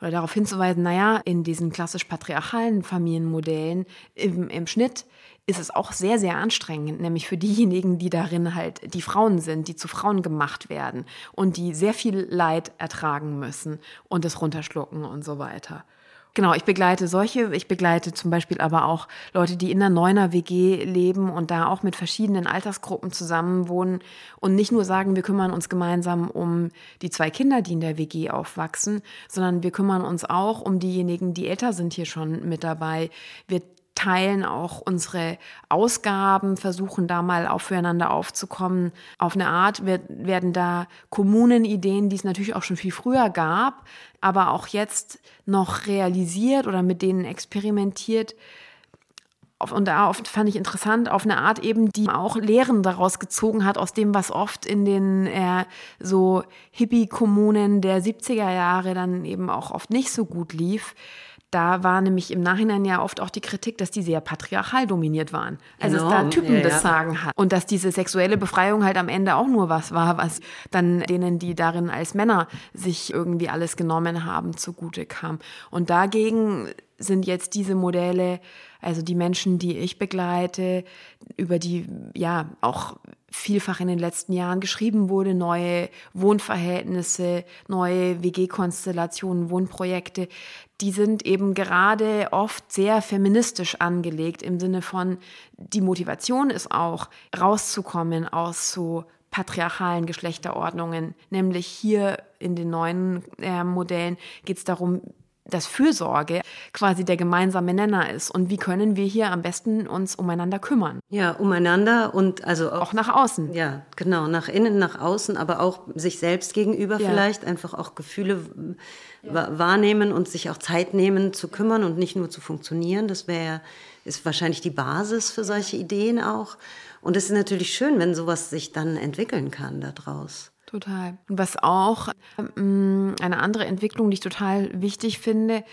oder darauf hinzuweisen, naja, in diesen klassisch patriarchalen Familienmodellen im, im Schnitt ist es auch sehr, sehr anstrengend, nämlich für diejenigen, die darin halt die Frauen sind, die zu Frauen gemacht werden und die sehr viel Leid ertragen müssen und es runterschlucken und so weiter. Genau, ich begleite solche, ich begleite zum Beispiel aber auch Leute, die in der Neuner WG leben und da auch mit verschiedenen Altersgruppen zusammenwohnen und nicht nur sagen, wir kümmern uns gemeinsam um die zwei Kinder, die in der WG aufwachsen, sondern wir kümmern uns auch um diejenigen, die älter sind hier schon mit dabei. Wir teilen auch unsere Ausgaben, versuchen da mal aufeinander aufzukommen. Auf eine Art werden da Kommunenideen, die es natürlich auch schon viel früher gab, aber auch jetzt noch realisiert oder mit denen experimentiert. Und da oft fand ich interessant, auf eine Art eben, die auch Lehren daraus gezogen hat, aus dem, was oft in den äh, so Hippie-Kommunen der 70er Jahre dann eben auch oft nicht so gut lief da war nämlich im Nachhinein ja oft auch die Kritik, dass die sehr patriarchal dominiert waren. Also Enorm. dass da Typen ja, das Sagen hat. Und dass diese sexuelle Befreiung halt am Ende auch nur was war, was dann denen, die darin als Männer sich irgendwie alles genommen haben, zugute kam. Und dagegen sind jetzt diese Modelle, also die Menschen, die ich begleite, über die ja auch vielfach in den letzten Jahren geschrieben wurde, neue Wohnverhältnisse, neue WG-Konstellationen, Wohnprojekte, die sind eben gerade oft sehr feministisch angelegt im Sinne von, die Motivation ist auch, rauszukommen aus so patriarchalen Geschlechterordnungen. Nämlich hier in den neuen äh, Modellen geht es darum, dass Fürsorge quasi der gemeinsame Nenner ist. Und wie können wir hier am besten uns umeinander kümmern? Ja, umeinander und also auch, auch nach außen. Ja, genau, nach innen, nach außen, aber auch sich selbst gegenüber ja. vielleicht einfach auch Gefühle ja. wahrnehmen und sich auch Zeit nehmen zu kümmern und nicht nur zu funktionieren. Das wäre ist wahrscheinlich die Basis für solche Ideen auch. Und es ist natürlich schön, wenn sowas sich dann entwickeln kann daraus. Total. Und was auch ähm, eine andere Entwicklung, die ich total wichtig finde,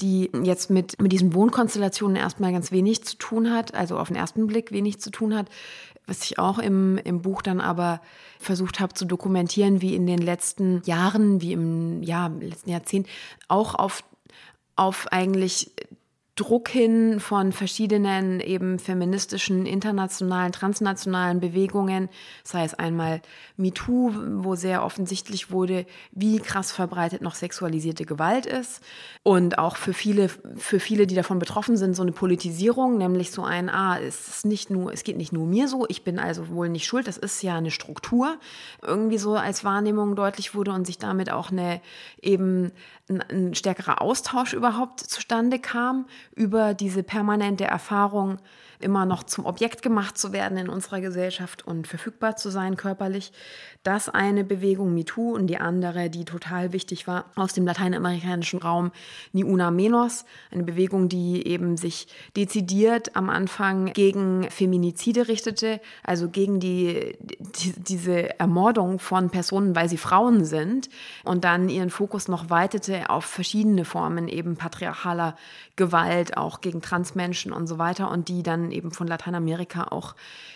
die jetzt mit, mit diesen Wohnkonstellationen erstmal ganz wenig zu tun hat, also auf den ersten Blick wenig zu tun hat. Was ich auch im, im Buch dann aber versucht habe zu dokumentieren, wie in den letzten Jahren, wie im ja, letzten Jahrzehnt, auch auf, auf eigentlich Druck hin von verschiedenen eben feministischen, internationalen, transnationalen Bewegungen, sei es einmal MeToo, wo sehr offensichtlich wurde, wie krass verbreitet noch sexualisierte Gewalt ist. Und auch für viele, für viele, die davon betroffen sind, so eine Politisierung, nämlich so ein, ah, es ist nicht nur, es geht nicht nur mir so, ich bin also wohl nicht schuld, das ist ja eine Struktur, irgendwie so als Wahrnehmung deutlich wurde und sich damit auch eine eben ein, ein stärkerer Austausch überhaupt zustande kam über diese permanente Erfahrung, immer noch zum Objekt gemacht zu werden in unserer Gesellschaft und verfügbar zu sein körperlich. Das eine Bewegung MeToo und die andere, die total wichtig war, aus dem lateinamerikanischen Raum Ni Una Menos, eine Bewegung, die eben sich dezidiert am Anfang gegen Feminizide richtete, also gegen die, die diese Ermordung von Personen, weil sie Frauen sind und dann ihren Fokus noch weitete auf verschiedene Formen eben patriarchaler Gewalt, auch gegen Transmenschen und so weiter und die dann eben von Lateinamerika auch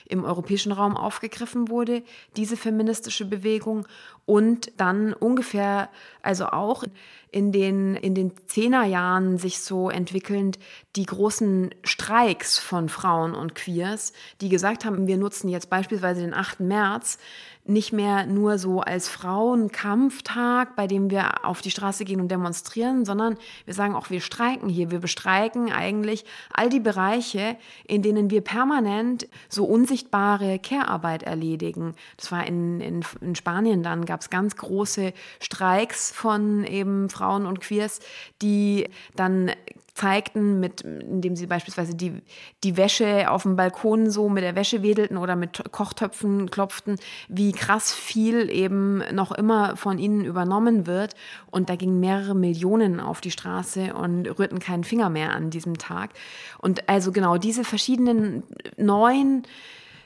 im europäischen Raum aufgegriffen wurde, diese feministische Bewegung. Und dann ungefähr, also auch in den, in den Zehnerjahren sich so entwickelnd, die großen Streiks von Frauen und Queers, die gesagt haben, wir nutzen jetzt beispielsweise den 8. März nicht mehr nur so als Frauenkampftag, bei dem wir auf die Straße gehen und demonstrieren, sondern wir sagen auch, wir streiken hier. Wir bestreiken eigentlich all die Bereiche, in denen wir permanent so unsichtbare Care-Arbeit erledigen. Das war in, in, in Spanien dann, gab es ganz große Streiks von eben Frauen und Queers, die dann zeigten, mit, indem sie beispielsweise die, die Wäsche auf dem Balkon so mit der Wäsche wedelten oder mit Kochtöpfen klopften, wie krass viel eben noch immer von ihnen übernommen wird. Und da gingen mehrere Millionen auf die Straße und rührten keinen Finger mehr an diesem Tag. Und also genau diese verschiedenen neuen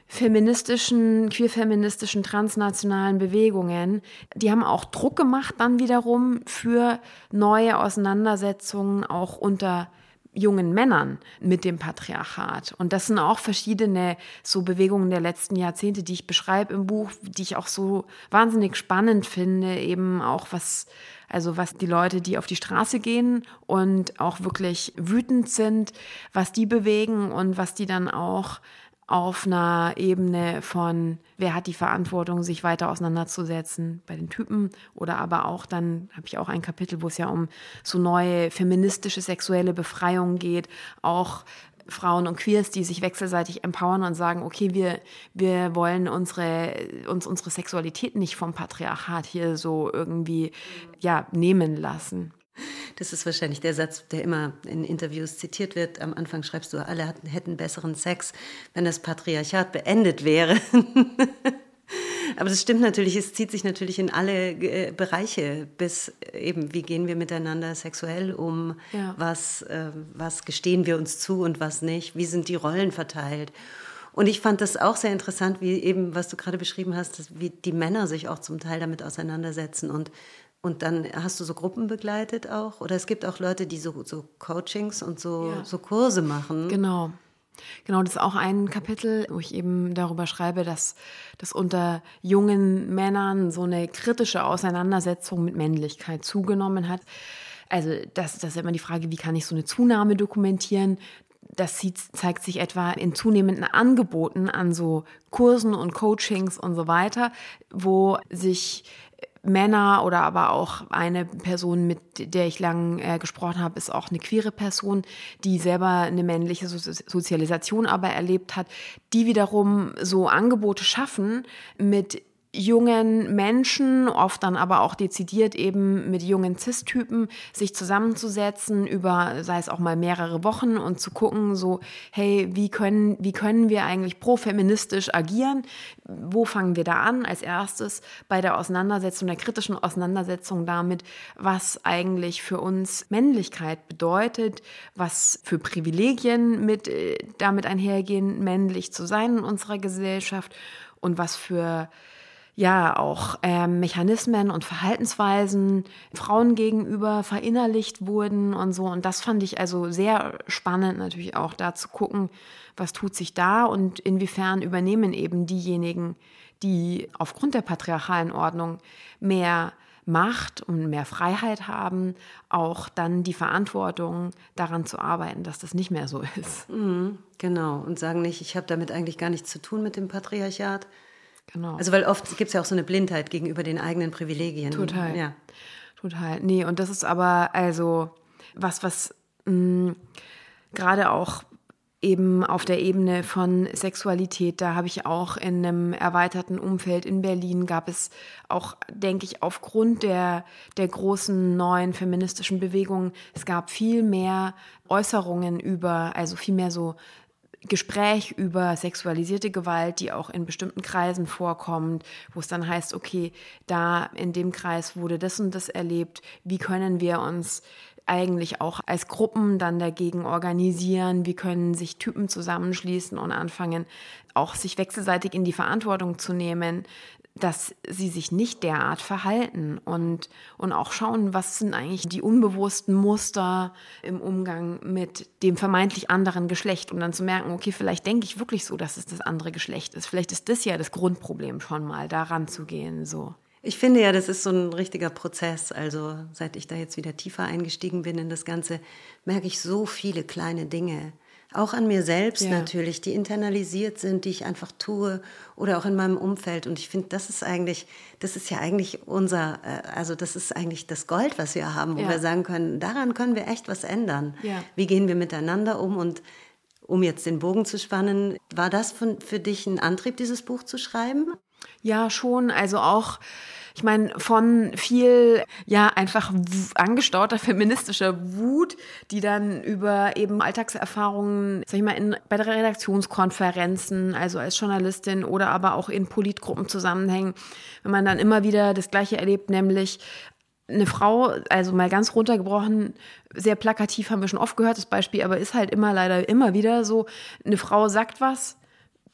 feministischen, queerfeministischen, transnationalen Bewegungen, die haben auch Druck gemacht dann wiederum für neue Auseinandersetzungen auch unter jungen Männern mit dem Patriarchat. Und das sind auch verschiedene so Bewegungen der letzten Jahrzehnte, die ich beschreibe im Buch, die ich auch so wahnsinnig spannend finde, eben auch was, also was die Leute, die auf die Straße gehen und auch wirklich wütend sind, was die bewegen und was die dann auch auf einer Ebene von, wer hat die Verantwortung, sich weiter auseinanderzusetzen bei den Typen oder aber auch dann habe ich auch ein Kapitel, wo es ja um so neue feministische sexuelle Befreiung geht, auch Frauen und Queers, die sich wechselseitig empowern und sagen, okay, wir, wir wollen unsere, uns unsere Sexualität nicht vom Patriarchat hier so irgendwie, ja, nehmen lassen. Das ist wahrscheinlich der Satz, der immer in Interviews zitiert wird. Am Anfang schreibst du, alle hätten besseren Sex, wenn das Patriarchat beendet wäre. *laughs* Aber das stimmt natürlich, es zieht sich natürlich in alle äh, Bereiche, bis eben, wie gehen wir miteinander sexuell um, ja. was, äh, was gestehen wir uns zu und was nicht, wie sind die Rollen verteilt. Und ich fand das auch sehr interessant, wie eben, was du gerade beschrieben hast, dass, wie die Männer sich auch zum Teil damit auseinandersetzen und und dann hast du so Gruppen begleitet auch? Oder es gibt auch Leute, die so, so Coachings und so, ja. so Kurse machen. Genau. Genau, das ist auch ein Kapitel, wo ich eben darüber schreibe, dass, dass unter jungen Männern so eine kritische Auseinandersetzung mit Männlichkeit zugenommen hat. Also das, das ist immer die Frage, wie kann ich so eine Zunahme dokumentieren? Das sieht, zeigt sich etwa in zunehmenden Angeboten an so Kursen und Coachings und so weiter, wo sich Männer oder aber auch eine Person, mit der ich lang äh, gesprochen habe, ist auch eine queere Person, die selber eine männliche so Sozialisation aber erlebt hat, die wiederum so Angebote schaffen mit jungen Menschen, oft dann aber auch dezidiert eben mit jungen Cis-Typen, sich zusammenzusetzen über, sei es auch mal mehrere Wochen und zu gucken, so, hey, wie können, wie können wir eigentlich pro-feministisch agieren? Wo fangen wir da an? Als erstes bei der Auseinandersetzung, der kritischen Auseinandersetzung damit, was eigentlich für uns Männlichkeit bedeutet, was für Privilegien mit, äh, damit einhergehen, männlich zu sein in unserer Gesellschaft und was für ja auch äh, Mechanismen und Verhaltensweisen Frauen gegenüber verinnerlicht wurden und so. Und das fand ich also sehr spannend natürlich auch da zu gucken, was tut sich da und inwiefern übernehmen eben diejenigen, die aufgrund der patriarchalen Ordnung mehr Macht und mehr Freiheit haben, auch dann die Verantwortung daran zu arbeiten, dass das nicht mehr so ist. Mhm, genau, und sagen nicht, ich habe damit eigentlich gar nichts zu tun mit dem Patriarchat, Genau. Also weil oft gibt es ja auch so eine Blindheit gegenüber den eigenen Privilegien. Total. Ja. Total. Nee, und das ist aber also was, was mh, gerade auch eben auf der Ebene von Sexualität, da habe ich auch in einem erweiterten Umfeld in Berlin gab es auch, denke ich, aufgrund der, der großen neuen feministischen Bewegungen, es gab viel mehr Äußerungen über, also viel mehr so Gespräch über sexualisierte Gewalt, die auch in bestimmten Kreisen vorkommt, wo es dann heißt, okay, da in dem Kreis wurde das und das erlebt, wie können wir uns eigentlich auch als Gruppen dann dagegen organisieren, wie können sich Typen zusammenschließen und anfangen, auch sich wechselseitig in die Verantwortung zu nehmen, dass sie sich nicht derart verhalten und, und auch schauen, was sind eigentlich die unbewussten Muster im Umgang mit dem vermeintlich anderen Geschlecht und dann zu merken, okay, vielleicht denke ich wirklich so, dass es das andere Geschlecht ist. Vielleicht ist das ja das Grundproblem schon mal, daran zu gehen, so. Ich finde ja, das ist so ein richtiger Prozess. Also seit ich da jetzt wieder tiefer eingestiegen bin in das Ganze, merke ich so viele kleine Dinge, auch an mir selbst ja. natürlich, die internalisiert sind, die ich einfach tue oder auch in meinem Umfeld. Und ich finde, das ist eigentlich, das ist ja eigentlich unser, äh, also das ist eigentlich das Gold, was wir haben, wo ja. wir sagen können, daran können wir echt was ändern. Ja. Wie gehen wir miteinander um und um jetzt den Bogen zu spannen, war das von, für dich ein Antrieb, dieses Buch zu schreiben? Ja, schon. Also auch ich meine, von viel, ja, einfach angestauter feministischer Wut, die dann über eben Alltagserfahrungen, sag ich mal, in, bei Redaktionskonferenzen, also als Journalistin oder aber auch in Politgruppen zusammenhängen, wenn man dann immer wieder das Gleiche erlebt, nämlich eine Frau, also mal ganz runtergebrochen, sehr plakativ haben wir schon oft gehört, das Beispiel, aber ist halt immer leider immer wieder so, eine Frau sagt was,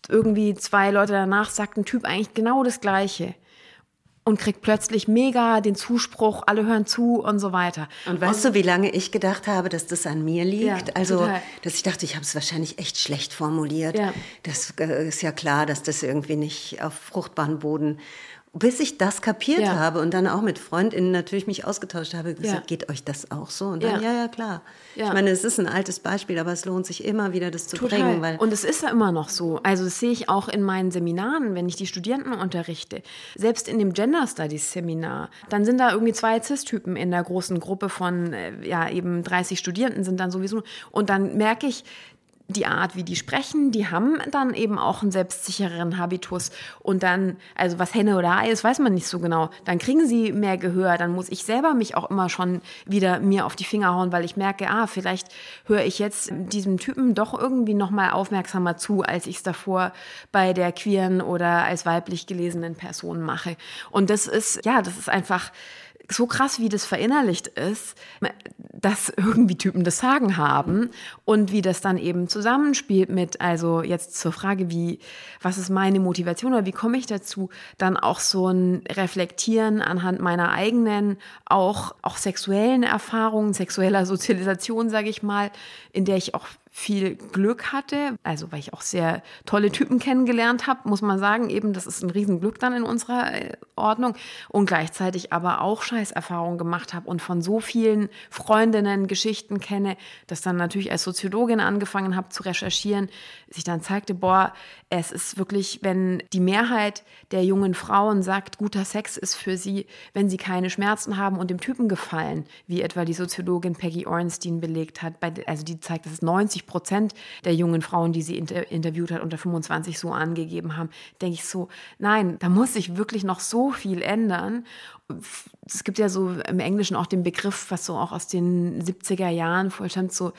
irgendwie zwei Leute danach sagt ein Typ eigentlich genau das Gleiche und kriegt plötzlich mega den Zuspruch, alle hören zu und so weiter. Und weißt und, du, wie lange ich gedacht habe, dass das an mir liegt? Ja, also, total. dass ich dachte, ich habe es wahrscheinlich echt schlecht formuliert. Ja. Das äh, ist ja klar, dass das irgendwie nicht auf fruchtbaren Boden bis ich das kapiert ja. habe und dann auch mit FreundInnen natürlich mich ausgetauscht habe, gesagt, ja. geht euch das auch so? Und dann, ja, ja, ja klar. Ich meine, es ist ein altes Beispiel, aber es lohnt sich immer wieder, das zu Total. bringen. Weil und es ist ja immer noch so. Also das sehe ich auch in meinen Seminaren, wenn ich die Studierenden unterrichte. Selbst in dem Gender Studies Seminar, dann sind da irgendwie zwei Cis-Typen in der großen Gruppe von, äh, ja, eben 30 Studierenden sind dann sowieso. Und dann merke ich, die Art, wie die sprechen, die haben dann eben auch einen selbstsichereren Habitus. Und dann, also was Henne oder Ei ist, weiß man nicht so genau. Dann kriegen sie mehr Gehör. Dann muss ich selber mich auch immer schon wieder mir auf die Finger hauen, weil ich merke, ah, vielleicht höre ich jetzt diesem Typen doch irgendwie nochmal aufmerksamer zu, als ich es davor bei der queeren oder als weiblich gelesenen Person mache. Und das ist, ja, das ist einfach, so krass, wie das verinnerlicht ist, dass irgendwie Typen das Sagen haben und wie das dann eben zusammenspielt mit, also jetzt zur Frage, wie, was ist meine Motivation oder wie komme ich dazu, dann auch so ein Reflektieren anhand meiner eigenen, auch, auch sexuellen Erfahrungen, sexueller Sozialisation, sage ich mal, in der ich auch viel Glück hatte, also weil ich auch sehr tolle Typen kennengelernt habe, muss man sagen, eben das ist ein Riesenglück dann in unserer äh, Ordnung. Und gleichzeitig aber auch Scheißerfahrungen gemacht habe und von so vielen Freundinnen Geschichten kenne, dass dann natürlich als Soziologin angefangen habe zu recherchieren, sich dann zeigte, boah, es ist wirklich, wenn die Mehrheit der jungen Frauen sagt, guter Sex ist für sie, wenn sie keine Schmerzen haben und dem Typen gefallen, wie etwa die Soziologin Peggy Orenstein belegt hat, also die zeigt, dass es 90 50 Prozent der jungen Frauen, die sie inter interviewt hat, unter 25 so angegeben haben, denke ich so, nein, da muss sich wirklich noch so viel ändern. Es gibt ja so im Englischen auch den Begriff, was so auch aus den 70er Jahren vollstand, so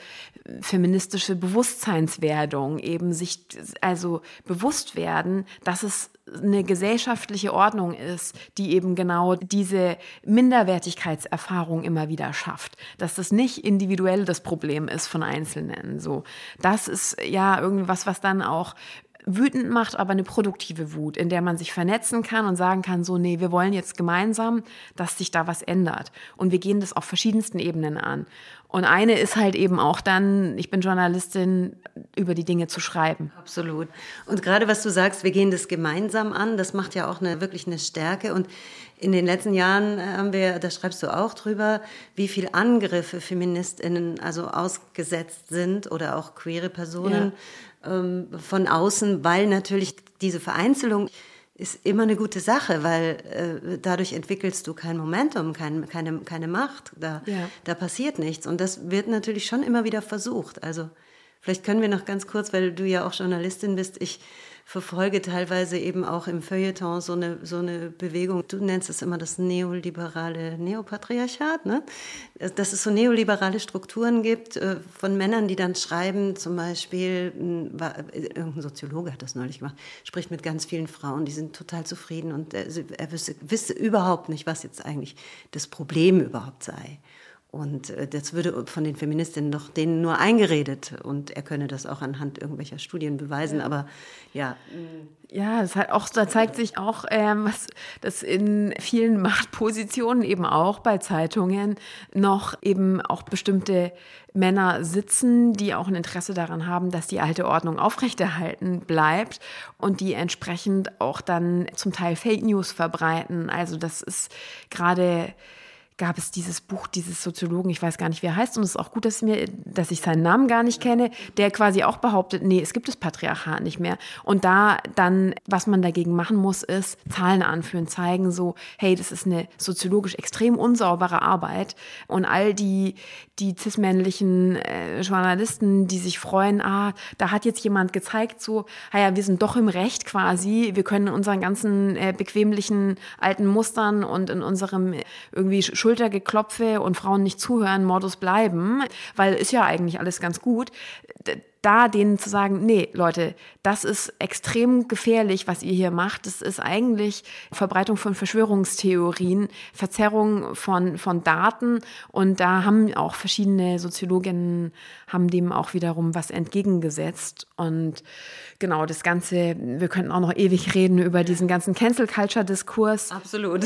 feministische Bewusstseinswerdung, eben sich also bewusst werden, dass es eine gesellschaftliche Ordnung ist, die eben genau diese Minderwertigkeitserfahrung immer wieder schafft, dass das nicht individuell das Problem ist von Einzelnen. So, das ist ja irgendwas, was dann auch wütend macht, aber eine produktive Wut, in der man sich vernetzen kann und sagen kann, so, nee, wir wollen jetzt gemeinsam, dass sich da was ändert. Und wir gehen das auf verschiedensten Ebenen an. Und eine ist halt eben auch dann, ich bin Journalistin, über die Dinge zu schreiben. Absolut. Und gerade was du sagst, wir gehen das gemeinsam an, das macht ja auch eine, wirklich eine Stärke. Und in den letzten Jahren haben wir, da schreibst du auch drüber, wie viel Angriffe FeministInnen also ausgesetzt sind oder auch queere Personen ja. Ähm, von außen, weil natürlich diese Vereinzelung ist immer eine gute Sache, weil äh, dadurch entwickelst du kein Momentum, kein, keine, keine Macht. Da, ja. da passiert nichts. Und das wird natürlich schon immer wieder versucht. Also vielleicht können wir noch ganz kurz, weil du ja auch Journalistin bist, ich verfolge teilweise eben auch im Feuilleton so eine, so eine Bewegung. Du nennst es immer das neoliberale Neopatriarchat, ne? Dass es so neoliberale Strukturen gibt äh, von Männern, die dann schreiben, zum Beispiel, hm, irgendein Soziologe hat das neulich gemacht, spricht mit ganz vielen Frauen, die sind total zufrieden und er, er wisse, wisse überhaupt nicht, was jetzt eigentlich das Problem überhaupt sei. Und äh, das würde von den Feministinnen doch denen nur eingeredet. Und er könne das auch anhand irgendwelcher Studien beweisen. Aber ja. Ja, das hat auch, da zeigt sich auch, ähm, was, dass in vielen Machtpositionen eben auch bei Zeitungen noch eben auch bestimmte Männer sitzen, die auch ein Interesse daran haben, dass die alte Ordnung aufrechterhalten bleibt und die entsprechend auch dann zum Teil Fake News verbreiten. Also das ist gerade gab es dieses Buch dieses Soziologen, ich weiß gar nicht, wie er heißt, und es ist auch gut, dass, mir, dass ich seinen Namen gar nicht kenne, der quasi auch behauptet, nee, es gibt das Patriarchat nicht mehr. Und da dann, was man dagegen machen muss, ist Zahlen anführen, zeigen so, hey, das ist eine soziologisch extrem unsaubere Arbeit. Und all die, die cis-männlichen äh, Journalisten, die sich freuen, ah, da hat jetzt jemand gezeigt, so, ah ja, wir sind doch im Recht quasi, wir können in unseren ganzen äh, bequemlichen alten Mustern und in unserem irgendwie Schultergeklopfe und Frauen nicht zuhören, Modus bleiben, weil ist ja eigentlich alles ganz gut da denen zu sagen, nee, Leute, das ist extrem gefährlich, was ihr hier macht. Das ist eigentlich Verbreitung von Verschwörungstheorien, Verzerrung von, von Daten. Und da haben auch verschiedene Soziologinnen, haben dem auch wiederum was entgegengesetzt. Und genau, das Ganze, wir könnten auch noch ewig reden über diesen ganzen Cancel-Culture-Diskurs. Absolut.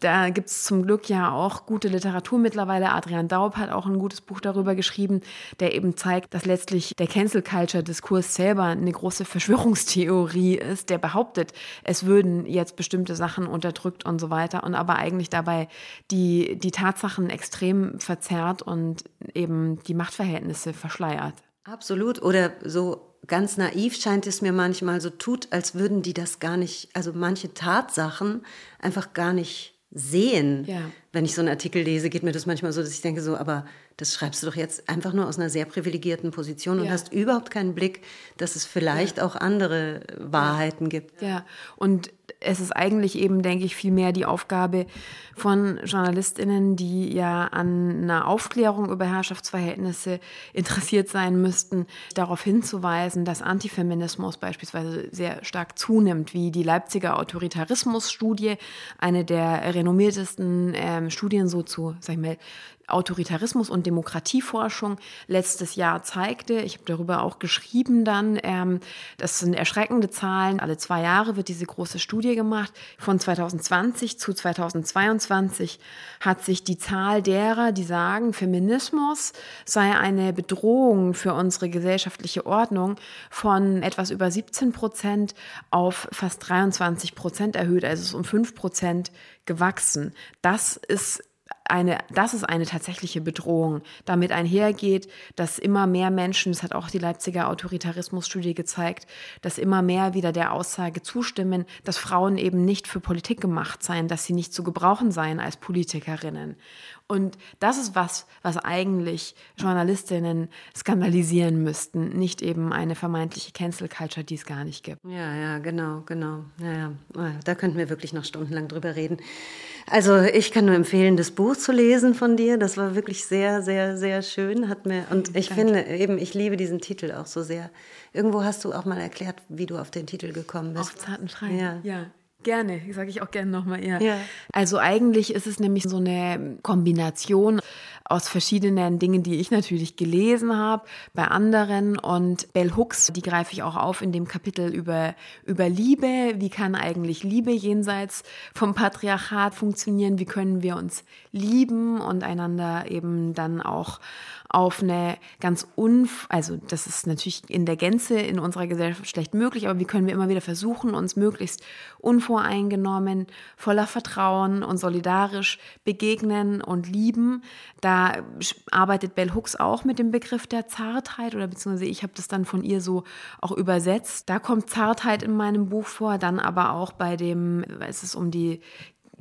Da gibt's zum Glück ja auch gute Literatur mittlerweile. Adrian Daub hat auch ein gutes Buch darüber geschrieben, der eben zeigt, dass letztlich der Cancel Culture Diskurs selber eine große Verschwörungstheorie ist, der behauptet, es würden jetzt bestimmte Sachen unterdrückt und so weiter und aber eigentlich dabei die, die Tatsachen extrem verzerrt und eben die Machtverhältnisse verschleiert. Absolut. Oder so ganz naiv scheint es mir manchmal so tut, als würden die das gar nicht, also manche Tatsachen einfach gar nicht sehen. Ja. Wenn ich so einen Artikel lese, geht mir das manchmal so, dass ich denke so, aber das schreibst du doch jetzt einfach nur aus einer sehr privilegierten Position ja. und hast überhaupt keinen Blick, dass es vielleicht ja. auch andere Wahrheiten gibt. Ja, und es ist eigentlich eben, denke ich, viel mehr die Aufgabe von JournalistInnen, die ja an einer Aufklärung über Herrschaftsverhältnisse interessiert sein müssten, darauf hinzuweisen, dass Antifeminismus beispielsweise sehr stark zunimmt, wie die Leipziger Autoritarismusstudie, eine der renommiertesten ähm, Studien so zu, sag ich mal, Autoritarismus und Demokratieforschung letztes Jahr zeigte. Ich habe darüber auch geschrieben dann. Ähm, das sind erschreckende Zahlen. Alle zwei Jahre wird diese große Studie gemacht. Von 2020 zu 2022 hat sich die Zahl derer, die sagen, Feminismus sei eine Bedrohung für unsere gesellschaftliche Ordnung, von etwas über 17 Prozent auf fast 23 Prozent erhöht. Also es ist um 5 Prozent gewachsen. Das ist eine, das ist eine tatsächliche Bedrohung. Damit einhergeht, dass immer mehr Menschen, das hat auch die Leipziger Autoritarismusstudie gezeigt, dass immer mehr wieder der Aussage zustimmen, dass Frauen eben nicht für Politik gemacht seien, dass sie nicht zu gebrauchen seien als Politikerinnen. Und das ist was, was eigentlich Journalistinnen skandalisieren müssten, nicht eben eine vermeintliche Cancel Culture, die es gar nicht gibt. Ja, ja, genau, genau. Ja, ja. Oh da könnten wir wirklich noch stundenlang drüber reden. Also ich kann nur empfehlen, das Buch zu lesen von dir. Das war wirklich sehr, sehr, sehr schön. Hat mir und ich Danke. finde eben, ich liebe diesen Titel auch so sehr. Irgendwo hast du auch mal erklärt, wie du auf den Titel gekommen bist. Auf zarten Schreien. Ja. ja. Gerne, sage ich auch gerne nochmal eher. Ja. Also eigentlich ist es nämlich so eine Kombination aus verschiedenen Dingen, die ich natürlich gelesen habe, bei anderen. Und Bell Hooks, die greife ich auch auf in dem Kapitel über, über Liebe. Wie kann eigentlich Liebe jenseits vom Patriarchat funktionieren? Wie können wir uns lieben und einander eben dann auch auf eine ganz unf, also das ist natürlich in der Gänze in unserer Gesellschaft schlecht möglich, aber wie können wir immer wieder versuchen, uns möglichst unvoreingenommen, voller Vertrauen und solidarisch begegnen und lieben. Da arbeitet Bell Hooks auch mit dem Begriff der Zartheit oder beziehungsweise ich habe das dann von ihr so auch übersetzt. Da kommt Zartheit in meinem Buch vor, dann aber auch bei dem, es ist um die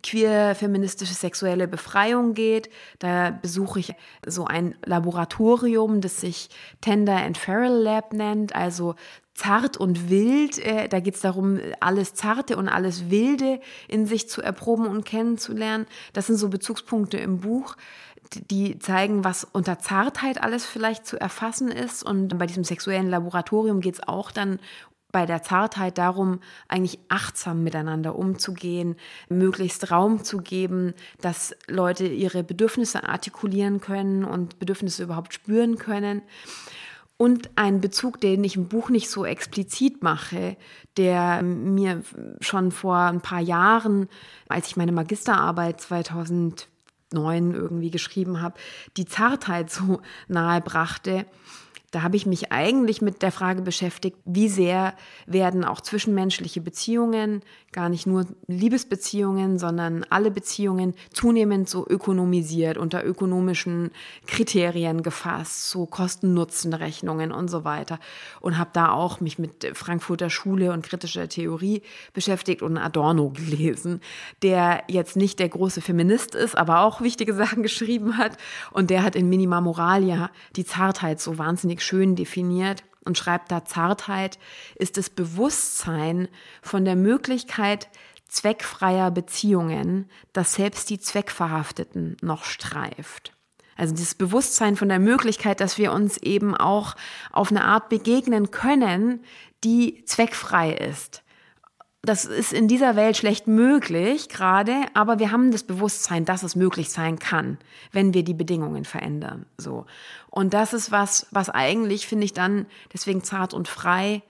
queer-feministische sexuelle Befreiung geht. Da besuche ich so ein Laboratorium, das sich Tender and Feral Lab nennt, also zart und wild. Äh, da geht es darum, alles Zarte und alles Wilde in sich zu erproben und kennenzulernen. Das sind so Bezugspunkte im Buch die zeigen, was unter Zartheit alles vielleicht zu erfassen ist. Und bei diesem sexuellen Laboratorium geht es auch dann bei der Zartheit darum, eigentlich achtsam miteinander umzugehen, möglichst Raum zu geben, dass Leute ihre Bedürfnisse artikulieren können und Bedürfnisse überhaupt spüren können. Und ein Bezug, den ich im Buch nicht so explizit mache, der mir schon vor ein paar Jahren, als ich meine Magisterarbeit 2009 irgendwie geschrieben habe, die Zartheit so *laughs* nahe brachte, da habe ich mich eigentlich mit der Frage beschäftigt, wie sehr werden auch zwischenmenschliche Beziehungen, gar nicht nur Liebesbeziehungen, sondern alle Beziehungen zunehmend so ökonomisiert, unter ökonomischen Kriterien gefasst, so Kosten-Nutzen-Rechnungen und so weiter. Und habe da auch mich mit Frankfurter Schule und kritischer Theorie beschäftigt und Adorno gelesen, der jetzt nicht der große Feminist ist, aber auch wichtige Sachen *laughs* geschrieben hat. Und der hat in Minima Moralia die Zartheit so wahnsinnig wahnsinnig schön definiert und schreibt da, Zartheit ist das Bewusstsein von der Möglichkeit zweckfreier Beziehungen, das selbst die Zweckverhafteten noch streift. Also dieses Bewusstsein von der Möglichkeit, dass wir uns eben auch auf eine Art begegnen können, die zweckfrei ist das ist in dieser Welt schlecht möglich gerade, aber wir haben das Bewusstsein, dass es möglich sein kann, wenn wir die Bedingungen verändern. So. Und das ist was, was eigentlich, finde ich dann, deswegen zart und frei,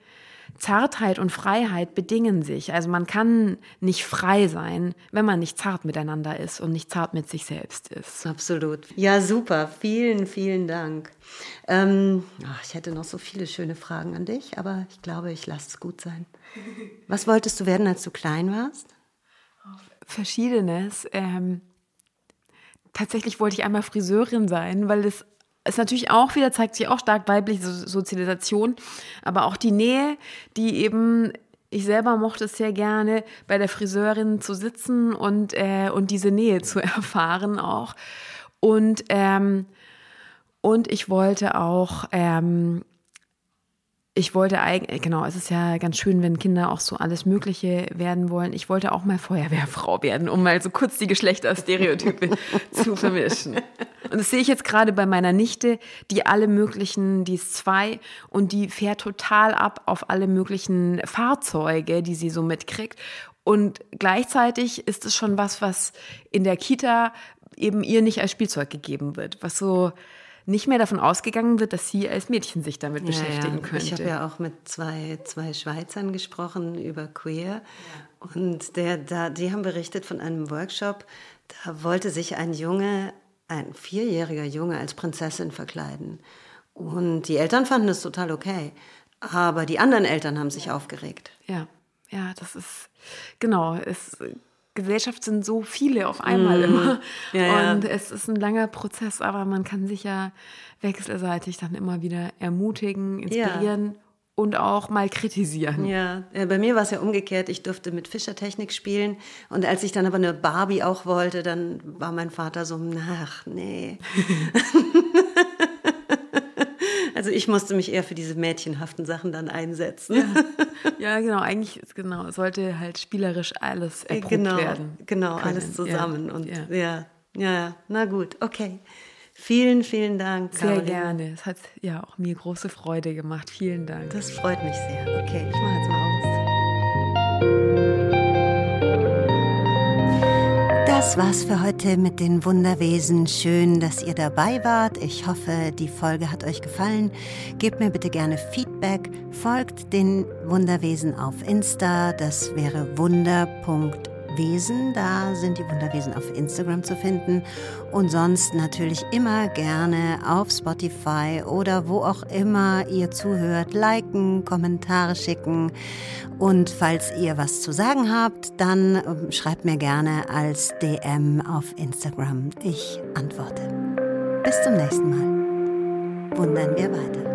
Zartheit und Freiheit bedingen sich. Also man kann nicht frei sein, wenn man nicht zart miteinander ist und nicht zart mit sich selbst ist. Absolut. Ja, super. Vielen, vielen Dank. Ähm, ach, ich hätte noch so viele schöne Fragen an dich, aber ich glaube, ich lasse es gut sein. Was wolltest du werden, als du klein warst? Verschiedenes. Ähm, tatsächlich wollte ich einmal Friseurin sein, weil es ist natürlich auch wieder, zeigt sich auch stark weibliche Sozialisation, aber auch die Nähe, die eben ich selber mochte es sehr gerne, bei der Friseurin zu sitzen und, äh, und diese Nähe zu *laughs* erfahren auch. Und, ähm, und ich wollte auch ähm, ich wollte eigentlich, genau, es ist ja ganz schön, wenn Kinder auch so alles Mögliche werden wollen. Ich wollte auch mal Feuerwehrfrau werden, um mal so kurz die Geschlechterstereotype *laughs* zu vermischen. Und das sehe ich jetzt gerade bei meiner Nichte, die alle möglichen, die ist zwei und die fährt total ab auf alle möglichen Fahrzeuge, die sie so mitkriegt. Und gleichzeitig ist es schon was, was in der Kita eben ihr nicht als Spielzeug gegeben wird, was so, nicht mehr davon ausgegangen wird, dass sie als Mädchen sich damit ja, beschäftigen ja. könnte. Ich habe ja auch mit zwei, zwei Schweizern gesprochen über Queer und der, da, die haben berichtet von einem Workshop, da wollte sich ein Junge, ein vierjähriger Junge als Prinzessin verkleiden. Und die Eltern fanden es total okay. Aber die anderen Eltern haben sich aufgeregt. Ja, ja, das ist, genau, es Gesellschaft sind so viele auf einmal mm. immer. Ja, und ja. es ist ein langer Prozess, aber man kann sich ja wechselseitig dann immer wieder ermutigen, inspirieren. Ja. Und auch mal kritisieren. Ja, bei mir war es ja umgekehrt. Ich durfte mit Fischertechnik spielen. Und als ich dann aber eine Barbie auch wollte, dann war mein Vater so, ach, nee. *laughs* Also ich musste mich eher für diese mädchenhaften Sachen dann einsetzen. Ja, *laughs* ja genau. Eigentlich genau, sollte halt spielerisch alles äh, erprobt genau, werden. Genau, können. alles zusammen. Ja. Und ja. ja, ja, na gut, okay. Vielen, vielen Dank. Sehr Caroline. gerne. Es hat ja auch mir große Freude gemacht. Vielen Dank. Das freut mich sehr. Okay, ich mache jetzt mal Das war's für heute mit den Wunderwesen. Schön, dass ihr dabei wart. Ich hoffe, die Folge hat euch gefallen. Gebt mir bitte gerne Feedback. Folgt den Wunderwesen auf Insta. Das wäre wunder.de Wesen. Da sind die Wunderwesen auf Instagram zu finden. Und sonst natürlich immer gerne auf Spotify oder wo auch immer ihr zuhört, liken, Kommentare schicken. Und falls ihr was zu sagen habt, dann ähm, schreibt mir gerne als DM auf Instagram. Ich antworte. Bis zum nächsten Mal. Wundern wir weiter.